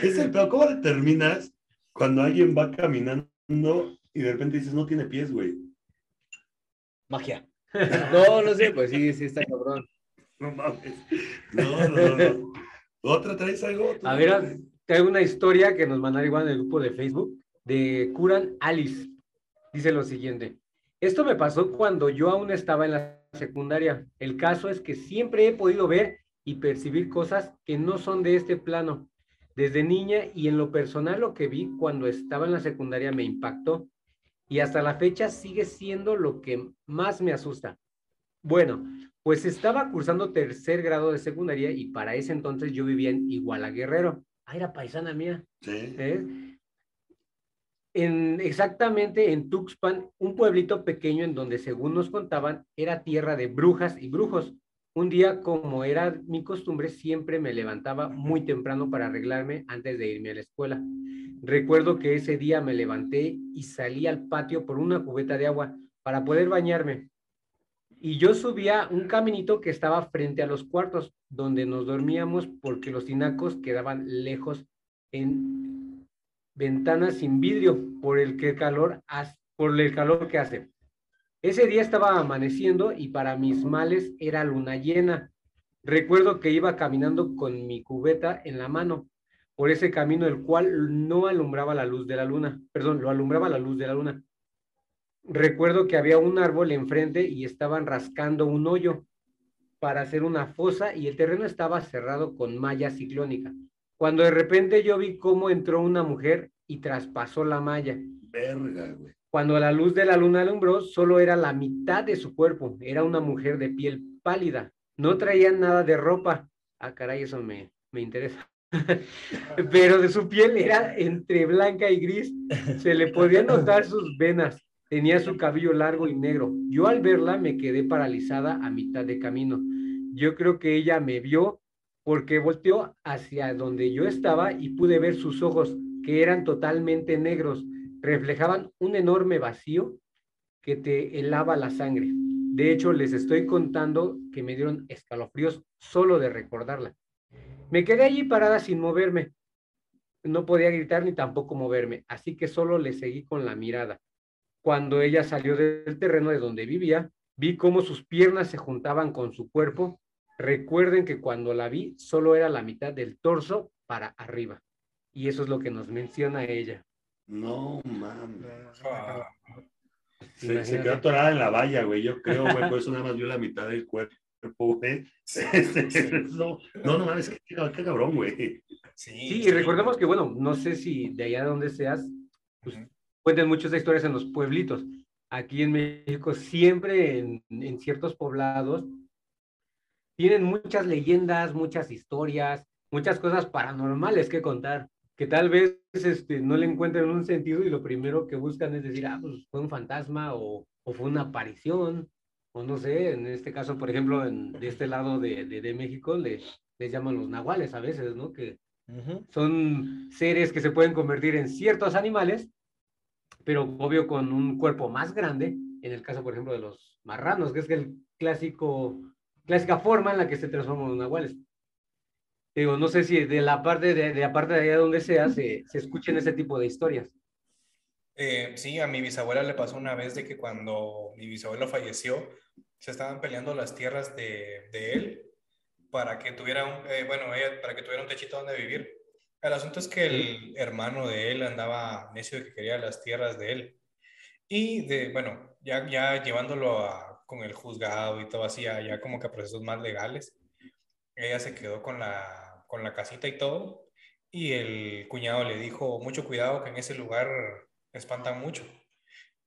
Es el peor. ¿Cómo determinas cuando alguien va caminando y de repente dices, no tiene pies, güey?
Magia. No, no sé, pues sí, sí está cabrón.
No mames. No, no, no. no. ¿Otra traes algo?
A ver, tengo una historia que nos mandaron igual en el grupo de Facebook de Curan Alice. Dice lo siguiente. Esto me pasó cuando yo aún estaba en la secundaria. El caso es que siempre he podido ver y percibir cosas que no son de este plano. Desde niña y en lo personal lo que vi cuando estaba en la secundaria me impactó y hasta la fecha sigue siendo lo que más me asusta. Bueno, pues estaba cursando tercer grado de secundaria y para ese entonces yo vivía en Iguala Guerrero. Ah, era paisana mía.
Sí.
¿eh? En, exactamente en Tuxpan, un pueblito pequeño en donde según nos contaban era tierra de brujas y brujos. Un día, como era mi costumbre, siempre me levantaba muy temprano para arreglarme antes de irme a la escuela. Recuerdo que ese día me levanté y salí al patio por una cubeta de agua para poder bañarme. Y yo subía un caminito que estaba frente a los cuartos donde nos dormíamos porque los tinacos quedaban lejos en ventanas sin vidrio por el que calor por el calor que hace. Ese día estaba amaneciendo y para mis males era luna llena. Recuerdo que iba caminando con mi cubeta en la mano por ese camino el cual no alumbraba la luz de la luna, perdón, lo alumbraba la luz de la luna. Recuerdo que había un árbol enfrente y estaban rascando un hoyo para hacer una fosa y el terreno estaba cerrado con malla ciclónica. Cuando de repente yo vi cómo entró una mujer y traspasó la malla.
Verga, güey.
Cuando la luz de la luna alumbró, solo era la mitad de su cuerpo. Era una mujer de piel pálida. No traía nada de ropa. Ah, caray, eso me, me interesa. Pero de su piel era entre blanca y gris. Se le podían notar sus venas. Tenía su cabello largo y negro. Yo al verla me quedé paralizada a mitad de camino. Yo creo que ella me vio porque volteó hacia donde yo estaba y pude ver sus ojos, que eran totalmente negros reflejaban un enorme vacío que te helaba la sangre. De hecho, les estoy contando que me dieron escalofríos solo de recordarla. Me quedé allí parada sin moverme. No podía gritar ni tampoco moverme, así que solo le seguí con la mirada. Cuando ella salió del terreno de donde vivía, vi cómo sus piernas se juntaban con su cuerpo. Recuerden que cuando la vi, solo era la mitad del torso para arriba. Y eso es lo que nos menciona ella.
No mames.
Ah,
Se, quedó atorada en la valla, güey. Yo creo, güey, por eso nada más vio la mitad del cuerpo, güey. no, no, no mames, qué, qué cabrón, güey.
sí,
Sí, y recordemos que, bueno, no sé si de allá donde seas, pues, muchas historias en los pueblitos. Aquí en México, siempre en, en ciertos poblados, tienen muchas leyendas, muchas historias, muchas cosas paranormales que contar, que tal vez este, no le encuentren un sentido y lo primero que buscan es decir, ah, pues fue un fantasma o, o fue una aparición, o no sé, en este caso, por ejemplo, en, de este lado de, de, de México, le, les llaman los nahuales a veces, ¿no? Que son seres que se pueden convertir en ciertos animales, pero obvio con un cuerpo más grande, en el caso, por ejemplo, de los marranos, que es el clásico, clásica forma en la que se transforman los nahuales. Digo, no sé si de la parte de, de la parte de allá donde sea se, se escuchen ese tipo de historias.
Eh, sí, a mi bisabuela le pasó una vez de que cuando mi bisabuelo falleció, se estaban peleando las tierras de, de él para que tuviera un, eh, bueno, ella, para que tuviera un techito donde vivir. El asunto es que el hermano de él andaba necio de que quería las tierras de él. Y de, bueno, ya, ya llevándolo a, con el juzgado y todo así, ya, ya como que a procesos más legales, ella se quedó con la, con la casita y todo. Y el cuñado le dijo, mucho cuidado que en ese lugar espantan mucho.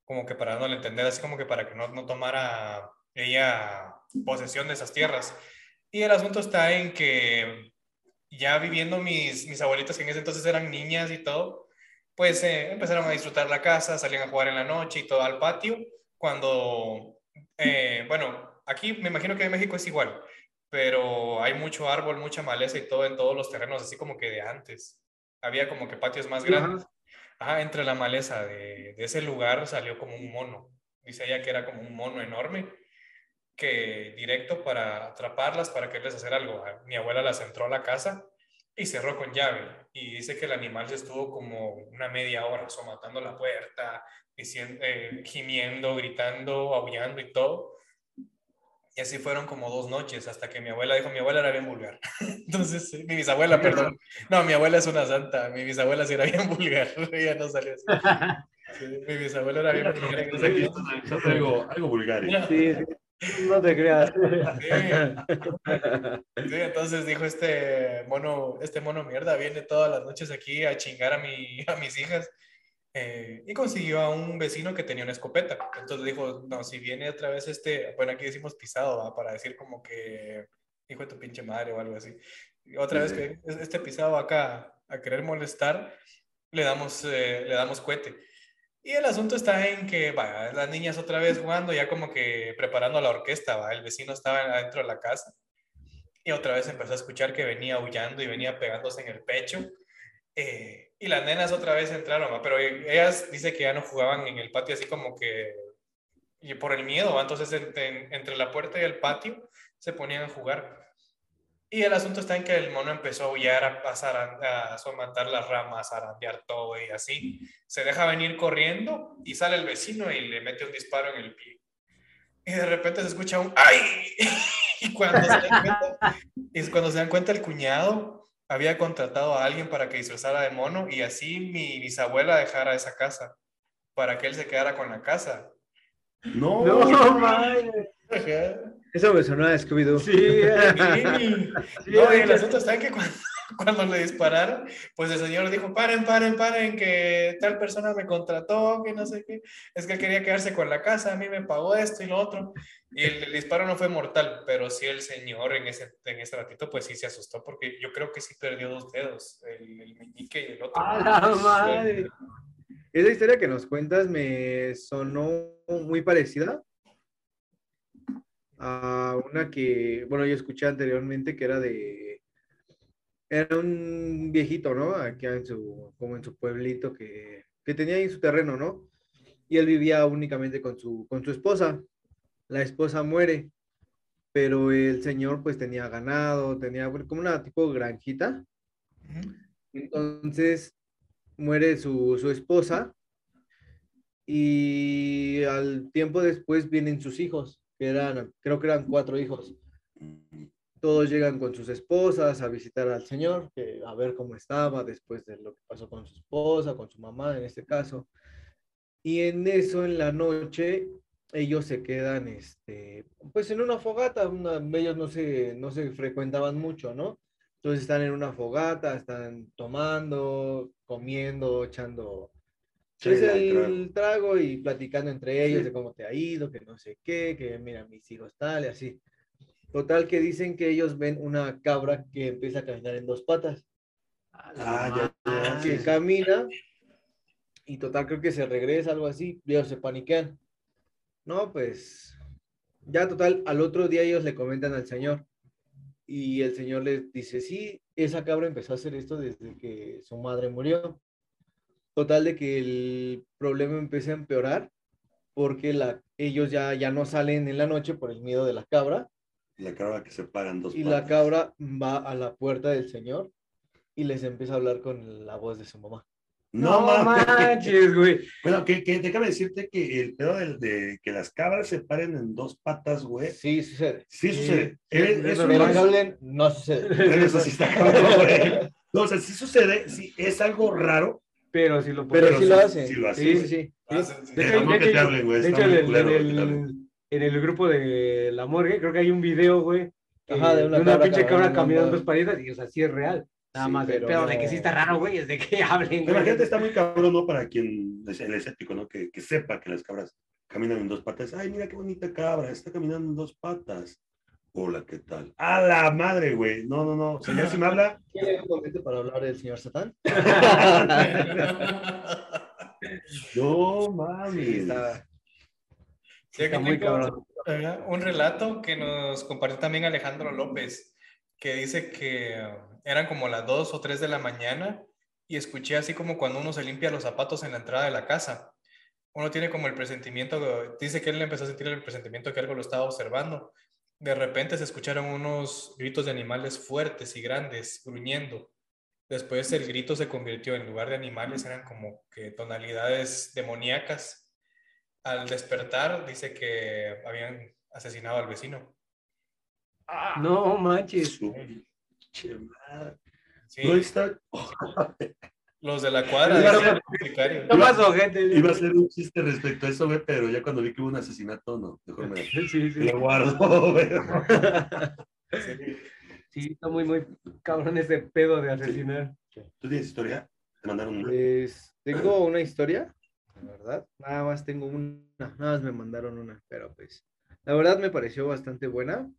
Como que para darle a entender, así como que para que no, no tomara ella posesión de esas tierras. Y el asunto está en que ya viviendo mis, mis abuelitas, que en ese entonces eran niñas y todo, pues eh, empezaron a disfrutar la casa, salían a jugar en la noche y todo al patio. Cuando, eh, bueno, aquí me imagino que en México es igual, pero hay mucho árbol, mucha maleza y todo en todos los terrenos, así como que de antes. Había como que patios más grandes. Ajá, entre la maleza de, de ese lugar salió como un mono. Dice ella que era como un mono enorme que directo para atraparlas, para quererles hacer algo. Mi abuela las entró a la casa y cerró con llave. Y dice que el animal se estuvo como una media hora somatando la puerta, diciendo, eh, gimiendo, gritando, aullando y todo. Y así fueron como dos noches hasta que mi abuela dijo, mi abuela era bien vulgar. Entonces, mi bisabuela, perdón. No, mi abuela es una santa. Mi bisabuela sí era bien vulgar. Ella no salió así. Sí, mi bisabuela era bien vulgar.
Entonces aquí está algo, algo vulgar. ¿eh?
Sí, sí. No te creas.
Sí, entonces dijo este mono, este mono mierda, viene todas las noches aquí a chingar a, mi, a mis hijas. Eh, y consiguió a un vecino que tenía una escopeta. Entonces dijo, no, si viene otra vez este, bueno, aquí decimos pisado, ¿va? para decir como que hijo de tu pinche madre o algo así. Y otra vez que este pisado acá a querer molestar, le damos, eh, le damos cohete. Y el asunto está en que, va, las niñas otra vez jugando, ya como que preparando la orquesta, va, el vecino estaba adentro de la casa y otra vez empezó a escuchar que venía aullando y venía pegándose en el pecho. Eh, y las nenas otra vez entraron, pero ellas dice que ya no jugaban en el patio así como que y por el miedo, ¿va? entonces entre, entre la puerta y el patio se ponían a jugar. Y el asunto está en que el mono empezó a aullar, a pasar, a, a somatar las ramas, a arandear todo y así. Se deja venir corriendo y sale el vecino y le mete un disparo en el pie. Y de repente se escucha un ¡ay! Y cuando se cuenta, y cuando se dan cuenta el cuñado había contratado a alguien para que disfrazara de mono y así mi bisabuela dejara esa casa para que él se quedara con la casa.
No,
No.
Eso me sonó a Scooby-Doo.
Sí.
Sí. No, y el asunto está en que cuando, cuando le dispararon, pues el señor dijo, paren, paren, paren, que tal persona me contrató, que no sé qué, es que él quería quedarse con la casa, a mí me pagó esto y lo otro. Y el, el disparo no fue mortal, pero sí el señor en ese, en ese ratito, pues sí se asustó, porque yo creo que sí perdió dos dedos, el, el meñique y el otro.
A la madre.
Esa historia que nos cuentas me sonó muy parecida a una que, bueno, yo escuché anteriormente que era de, era un viejito, ¿no? Aquí en su, como en su pueblito que, que tenía ahí su terreno, ¿no? Y él vivía únicamente con su, con su esposa. La esposa muere, pero el señor pues tenía ganado, tenía como una tipo granjita. Entonces muere su, su esposa y al tiempo después vienen sus hijos, que eran, creo que eran cuatro hijos. Todos llegan con sus esposas a visitar al señor, que, a ver cómo estaba después de lo que pasó con su esposa, con su mamá en este caso. Y en eso, en la noche, ellos se quedan, este, pues en una fogata, una- ellos no se, no se frecuentaban mucho, ¿no? Entonces están en una fogata, están tomando, comiendo, echando pues,
Chela y
el trago y platicando entre ellos de cómo te ha ido, que no sé qué, que mira, mis hijos tal y así. Total que dicen que ellos ven una cabra que empieza a caminar en dos patas,
Ah, ya,
que camina y total creo que se regresa, algo así, y ellos se paniquean. No, pues ya total, al otro día ellos le comentan al señor y el señor les dice, sí, esa cabra empezó a hacer esto desde que su madre murió. Total de que el problema empieza a empeorar porque la, ellos ya, ya no salen en la noche por el miedo de la cabra
La cabra que se paran dos
y la cabra va a la puerta del señor y les empieza a hablar con la voz de su mamá.
No,
No manches, güey.
Bueno, que, que déjame decirte que el pedo del- de, que las cabras se paren en dos patas, güey,
Sí, sucede.
sí
Sí,
sucede.
sí,
Es-
es
es
normal.
Pero
un-
que hablen, no sucede.
Eso sí está cabrón, güey. No, o sea, sí sucede, sí, es algo raro,
Pero sí lo
Pero
Pero
sí lo hacen.
sí lo hacen,
Sí, sí.
De
Eh,
hecho, en el, en el- grupo de la morgue, creo que hay un video, güey.
Ajá, de una
de una
cabra
pinche cabra
caminando.
caminando en dos paridas, y o sea, sí es real. Nada
Sí,
más,
pero
pedo de que sí está raro, güey, es de que hablen,
Pero
güey.
la gente está muy cabrón, ¿no? Para quien es el escéptico, ¿no? Que, que sepa que las cabras caminan en dos patas. Ay, mira qué bonita cabra, está caminando en dos patas. Hola, ¿qué tal? A la madre, güey. No, no, no. Señor, si me habla.
¿Tiene un momento para hablar del señor Satán?
No mames.
Está-
Sí,
muy cabrón.
ajá, un relato que nos compartió también Alejandro López, que dice que eh, eran como las 2 o 3 de la mañana y escuché así como cuando uno se limpia los zapatos en la entrada de la casa. Uno tiene como el presentimiento, dice que él empezó a sentir el presentimiento que algo lo estaba observando. De repente se escucharon unos gritos de animales fuertes y grandes, gruñendo. Después el grito se convirtió en lugar de animales, eran como que tonalidades demoníacas. Al despertar dice que habían asesinado al vecino.
No manches.
Sí,
No está.
los de la cuadra.
Iba a ser-
el sicario.
¿Qué pasó, gente?
Iba a ser un chiste respecto a eso, güey, pero ya cuando vi que hubo un asesinato, no. Mejor me,
Sí, sí.
me lo guardo, güey.
Sí, está muy, muy cabrón ese pedo de asesinar.
¿Tú tienes historia? Te mandaron una.
Pues tengo una historia, la verdad. Nada más tengo una, nada más me mandaron una, pero pues la verdad me pareció bastante buena.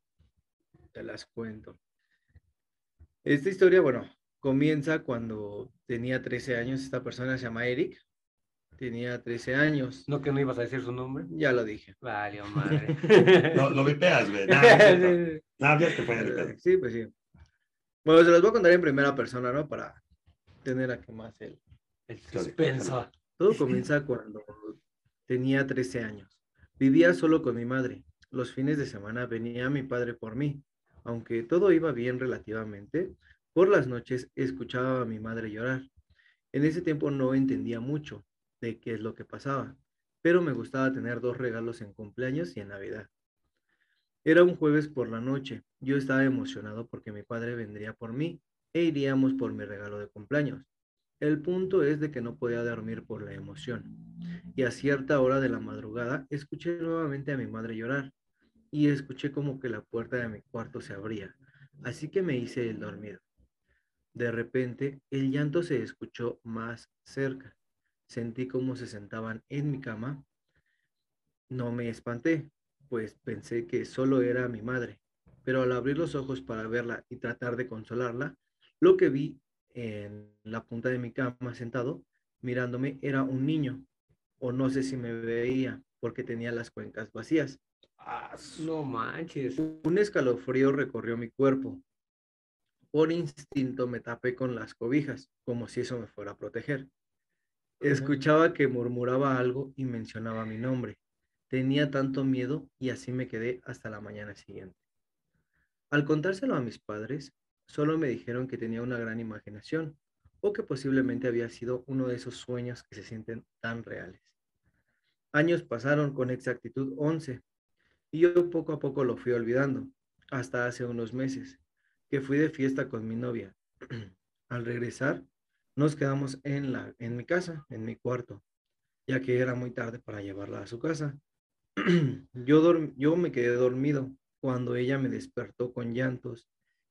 Te las cuento. Esta historia, bueno, comienza cuando tenía 13 años. Esta persona se llama Eric. Tenía 13 años.
No que no ibas a decir su nombre.
Ya lo dije.
Vale, madre.
Lo, lo vipeas, güey. Nah, no ya te pedo.
Sí, pues sí. Bueno, se los voy a contar en primera persona, ¿no? Para tener aquí más el,
El suspenso.
Todo comienza cuando tenía 13 años. Vivía solo con mi madre. Los fines de semana venía mi padre por mí. Aunque todo iba bien relativamente, por las noches escuchaba a mi madre llorar. En ese tiempo no entendía mucho de qué es lo que pasaba, pero me gustaba tener dos regalos en cumpleaños y en Navidad. Era un jueves por la noche. Yo estaba emocionado porque mi padre vendría por mí e iríamos por mi regalo de cumpleaños. El punto es de que no podía dormir por la emoción. Y a cierta hora de la madrugada escuché nuevamente a mi madre llorar y escuché como que la puerta de mi cuarto se abría. Así que me hice el dormido. De repente el llanto se escuchó más cerca. Sentí como se sentaban en mi cama. No me espanté, pues pensé que solo era mi madre. Pero al abrir los ojos para verla y tratar de consolarla, lo que vi en la punta de mi cama sentado mirándome era un niño, o no sé si me veía porque tenía las cuencas vacías.
Ah,
No manches.
Un escalofrío recorrió mi cuerpo. Por instinto me tapé con las cobijas, como si eso me fuera a proteger. Escuchaba que murmuraba algo y mencionaba mi nombre. Tenía tanto miedo y así me quedé hasta la mañana siguiente. Al contárselo a mis padres, solo me dijeron que tenía una gran imaginación o que posiblemente había sido uno de esos sueños que se sienten tan reales. Años pasaron con exactitud 11 y yo poco a poco lo fui olvidando, hasta hace unos meses, que fui de fiesta con mi novia. Al regresar, nos quedamos en, la, en mi casa, en mi cuarto, ya que era muy tarde para llevarla a su casa. yo, dorm- yo me quedé dormido cuando ella me despertó con llantos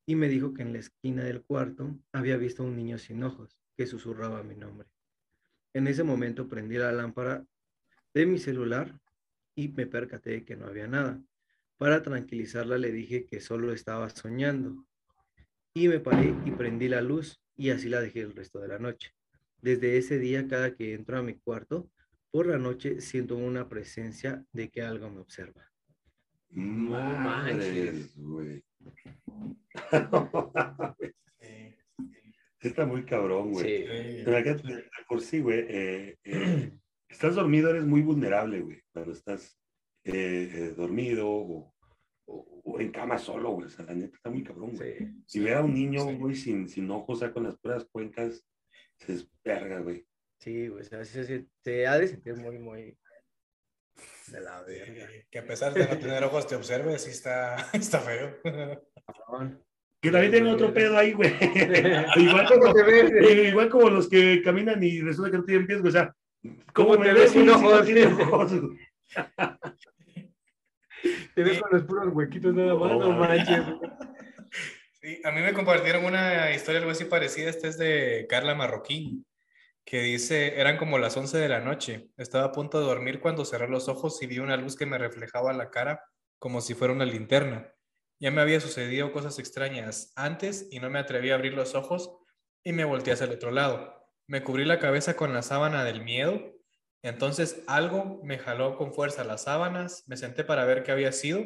y me dijo que en la esquina del cuarto había visto a un niño sin ojos que susurraba mi nombre. En ese momento prendí la lámpara de mi celular y me percaté de que no había nada. Para tranquilizarla le dije que solo estaba soñando y me paré y prendí la luz y así la dejé el resto de la noche. Desde ese día, cada que entro a mi cuarto, por la noche siento una presencia de que algo me observa.
Madres, güey. Está muy cabrón, güey.
Sí.
Pero acá, de por sí, güey, eh, eh, estás dormido, eres muy vulnerable, güey. Cuando estás eh, eh, dormido o, o- o en cama solo, güey. O sea, la neta está muy cabrón, güey. Si ve a un niño,
Sí.
güey, sin, sin ojos, o sea, con las puras cuencas, se desperga, güey.
Sí, pues así se, se, se ha de sentir muy, muy de la verga.
Que a pesar de no tener ojos te observe, sí está, está feo.
Que también tiene otro pedo ahí, güey. igual,
¿Cómo
como, eh, igual los que caminan y resulta que no tienen pies, güey. O sea,
¿Cómo
¿cómo
te
me
ves sin
güey, si no
ojos?
tienes ojos, güey?
Te ves con los puros huequitos nada más,
No,
no manches.
Sí, a mí me compartieron una historia algo así parecida. Esta es de Carla Marroquín, que dice, eran como las 11 de la noche. Estaba a punto de dormir cuando cerré los ojos y vi una luz que me reflejaba la cara como si fuera una linterna. Ya me había sucedido cosas extrañas antes y no me atreví a abrir los ojos y me volteé hacia el otro lado. Me cubrí la cabeza con la sábana del miedo. Entonces algo me jaló con fuerza las sábanas, me senté para ver qué había sido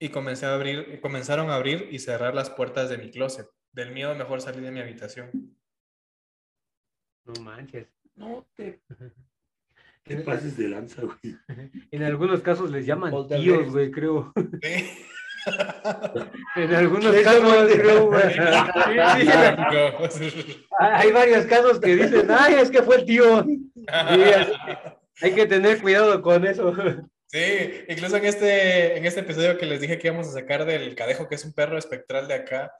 y comencé a abrir, comenzaron a abrir y cerrar las puertas de mi closet. Del miedo mejor salí de mi habitación.
No manches.
No te, te pases de lanza, güey.
En algunos casos les llaman tíos, güey, creo.
Sí.
En algunos casos, creo, güey. Sí, sí. Hay varios casos que dicen, ay, es que fue el tío. Hay que tener cuidado con eso.
Sí, incluso en este, en este episodio que les dije que íbamos a sacar del cadejo, que es un perro espectral de acá,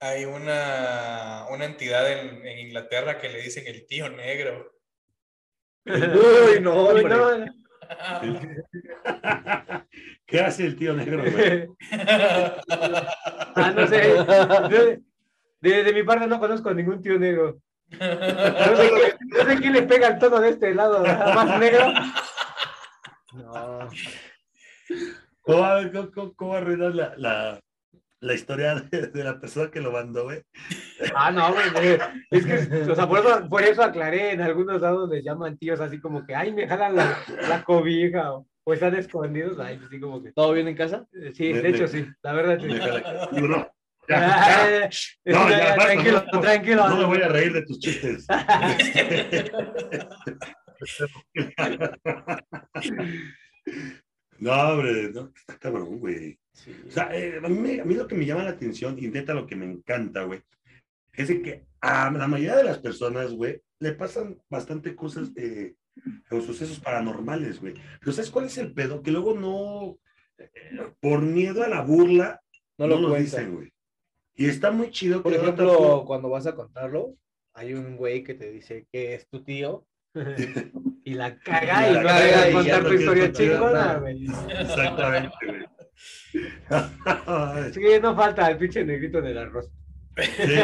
hay una, una entidad en, en Inglaterra que le dicen el tío negro.
Uy, no,
Uy,
hombre.
no.
¿Qué hace el tío negro?
Ah, no sé. De, de- de mi parte no conozco a ningún tío negro. No sé, no sé quién le pega el tono de este lado, más negro. No.
¿Cómo, cómo- cómo- cómo arruinas la, la, la historia de, de la persona que lo mandó, güey?
Ah, no, güey. Es que, o sea, por eso, por eso aclaré, en algunos lados les llaman tíos así como que, ay, me jalan la, la cobija o, o están escondidos. Ay, así como que.
¿Todo bien en casa?
Sí, de hecho sí, la verdad sí.
No, ya, ya,
Ay,
No, ya, basta,
tranquilo,
no.
tranquilo.
no me voy a reír de tus chistes. No, hombre, no, está cabrón, güey. O sea, eh, a, mí, a mí lo que me llama la atención y neta lo que me encanta, güey, es que a la mayoría de las personas, güey, le pasan bastante cosas eh, o sucesos paranormales, güey. Pero ¿sabes cuál es el pedo? Que luego no, eh, por miedo a la burla,
No
no,
lo
lo
cuentan.
dicen, güey. Y está muy chido
Por
que
ejemplo, cuando vas a contarlo, hay un güey que te dice que es tu tío.
Y la caga y
La
no
y ya
contar
no
tu historia chingona, güey.
Exactamente, güey.
Sí, no falta el pinche negrito en el arroz.
Sí.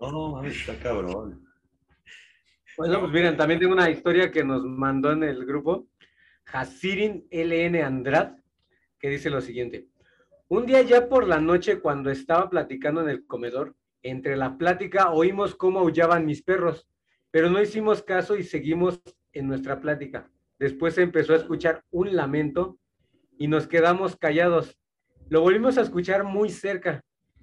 No, no, mames, está cabrón.
Bueno, pues miren, también tengo una historia que nos mandó en el grupo Hasirin LN Andrad, que dice lo siguiente. Un día ya por la noche, cuando estaba platicando en el comedor, entre la plática oímos cómo aullaban mis perros, pero no hicimos caso y seguimos en nuestra plática. Después empezó a escuchar un lamento y nos quedamos callados. Lo volvimos a escuchar muy cerca,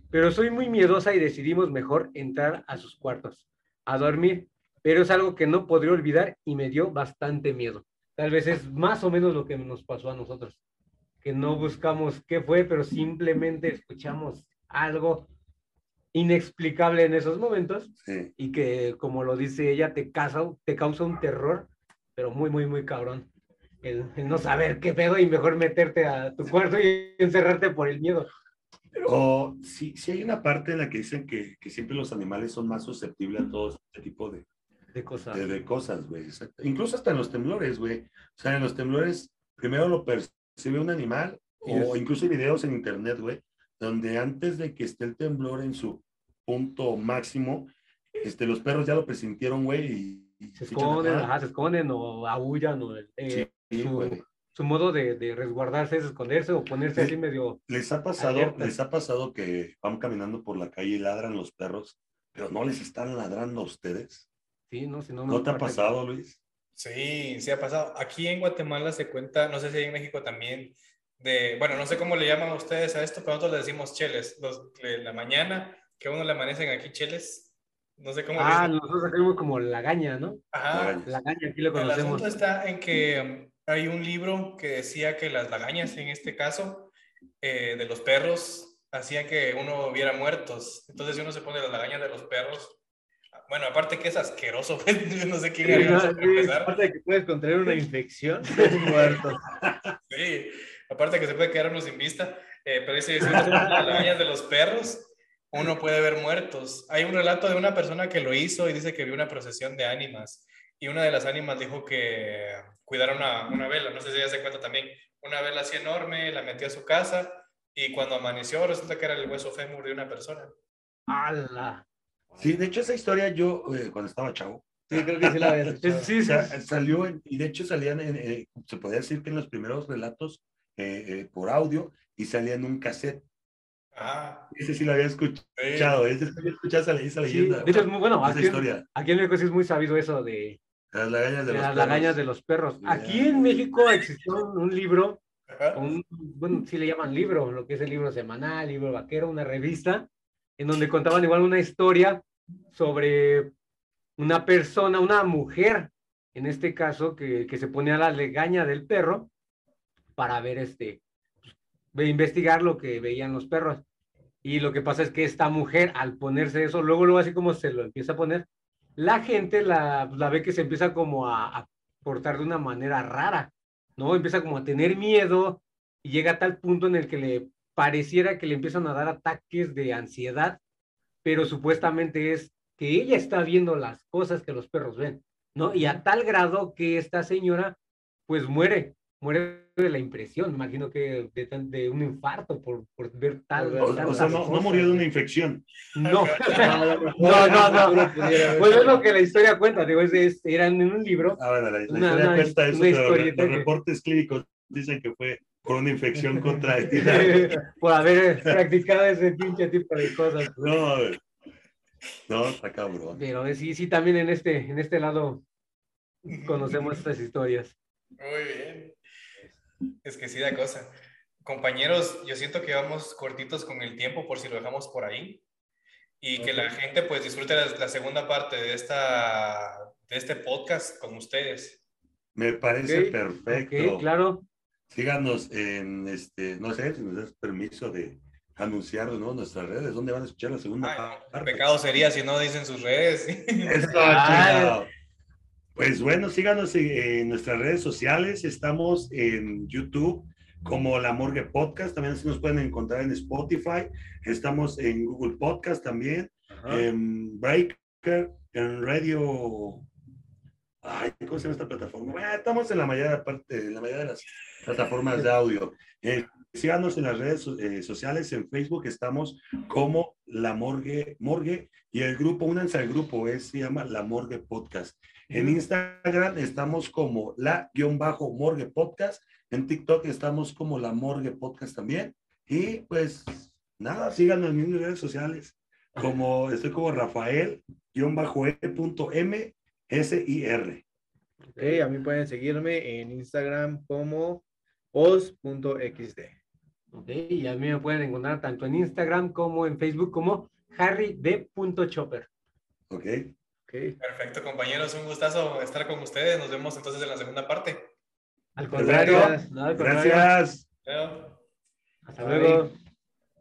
pero soy muy miedosa y decidimos mejor entrar a sus cuartos, a dormir pero es algo que no podría olvidar y me dio bastante miedo. Tal vez es más o menos lo que nos pasó a nosotros, que no buscamos qué fue, pero simplemente escuchamos algo inexplicable en esos momentos
Sí.
y que, como lo dice ella, te, causa, te causa un terror, pero muy, muy, muy cabrón. El, el no saber qué pedo y mejor meterte a tu cuarto y encerrarte por el miedo.
Pero sí, sí hay una parte en la que dicen que, que siempre los animales son más susceptibles a todo este tipo de,
De cosas.
de, de cosas, güey. Incluso hasta en los temblores, güey. O sea, en los temblores primero lo percibe un animal o incluso videos en internet, güey, donde antes de que esté el temblor en su punto máximo, este, los perros ya lo presintieron, güey, y, y
Se esconden, ajá, se esconden o aullan o eh,
Sí,
su- su modo de, de resguardarse es esconderse o ponerse
Sí.
así medio.
Les ha pasado,
Alerta.
les ha pasado que van caminando por la calle y ladran los perros, pero no les están ladrando a ustedes.
Sí, ¿no? Si no,
¿No te ha pasado, Luis?
Sí, sí ha pasado. Aquí en Guatemala se cuenta, no sé si hay en México también, de, bueno, no sé cómo le llaman a ustedes a esto, pero nosotros le decimos cheles. Los, de la mañana, que a uno le amanecen aquí cheles. No sé cómo le
Ah,
dicen.
nosotros acá vemos como la gaña, ¿no?
Ajá.
La gaña, aquí lo
El
conocemos.
asunto está en que um, hay un libro que decía que las lagañas, en este caso, eh, de los perros, hacían que uno viera muertos. Entonces, si uno se pone las lagañas de los perros, bueno, aparte que es asqueroso, pues, yo no sé quién
Sí, no.
Aparte de que puedes contraer una infección, es muerto.
Sí, aparte que se puede quedar uno sin vista, eh, pero dice, si las de los perros, uno puede ver muertos. Hay un relato de una persona que lo hizo y dice que vio una procesión de ánimas y una de las ánimas dijo que cuidara una, una vela, no sé si ella se cuenta también, una vela así enorme, la metió a su casa y cuando amaneció resulta que era el hueso fémur de una persona.
¡Hala!
Sí, de hecho esa historia yo, eh, cuando estaba chavo,
Sí, creo que sí la habías
Es-
escuchado.
Sí,
o
sí,
sea, salió, en- y de hecho salían, en, eh, se podía decir que en los primeros relatos eh, eh, por audio, y salía en un cassette.
Ah,
Ese sí lo había escuchado, ese sí había escuchado esa, esa
Sí,
leyenda.
de hecho, es muy bueno.
esa
Aquí,
historia.
aquí en México sí es muy sabido eso de,
Las lagañas de,
de
los
las
perros.
lagañas de los perros.
Ya.
Aquí en México existió un, libro, un, bueno, sí le llaman libro, lo que es el libro semanal, libro vaquero, una revista, en donde contaban igual una historia sobre una persona, una mujer, en este caso, que, que se ponía a la legaña del perro para ver este, ve- investigar lo que veían los perros. Y lo que pasa es que esta mujer, al ponerse eso, luego, luego así como se lo empieza a poner, la gente la, la ve que se empieza como a, a portar de una manera rara, ¿no? Empieza como a tener miedo y llega a tal punto en el que le pareciera que le empiezan a dar ataques de ansiedad, pero supuestamente es que ella está viendo las cosas que los perros ven, ¿no? Y a tal grado que esta señora, pues muere, muere de la impresión, imagino que de, de un infarto por, por ver tal.
O-
O, o sea, no, no murió de una infección.
No,
No,
no, no, pues es lo que la historia cuenta, digo, es, es- eran en un libro.
Ah, bueno, la, la
Una-
historia
una-
cuesta eso,
una
pero los reportes clínicos dicen que fue por una infección contraída.
por haber practicado ese pinche tipo de cosas.
No, a ver. no, está cabrón.
Pero eh, sí, sí, también en este, en este lado conocemos estas historias.
Muy bien. Es que sí da cosa. Compañeros, yo siento que vamos cortitos con el tiempo por si lo dejamos por ahí. Y que la gente pues disfrute la, la segunda parte de, esta, de este podcast con ustedes.
Me parece
Ok,
perfecto.
Ok, claro.
Síganos en, este, no sé si nos das permiso de anunciar ¿no? nuestras redes, ¿dónde van a escuchar la segunda
Ay,
parte?
pecado sería si no dicen sus redes.
Eso. Pues bueno, síganos en, nuestras redes sociales. Estamos en YouTube como La Morgue Podcast. También así nos pueden encontrar en Spotify. Estamos en Google Podcast también.
Ajá.
En Breaker, en Radio. Ay, ¿cómo se llama esta plataforma? Bueno, estamos en la mayor parte, en la mayoría de las plataformas de audio. Eh, síganos en las redes eh, sociales, en Facebook estamos como La Morgue, Morgue y el grupo, únanse al grupo, es, se llama La Morgue Podcast. En Instagram estamos como La-Morgue Podcast, en TikTok estamos como La Morgue Podcast también. Y pues nada, síganos en mis redes sociales, como estoy como Rafael-E.M S-I-R.
Ok, a mí pueden seguirme en Instagram como os.xd.
Ok, y a mí me pueden encontrar tanto en Instagram como en Facebook como harryd.chopper.
¿Ok?
Perfecto, compañeros. Un gustazo estar con ustedes. Nos vemos entonces en la segunda parte.
Al contrario,
Gracias.
no, al contrario.
Gracias.
Hasta luego.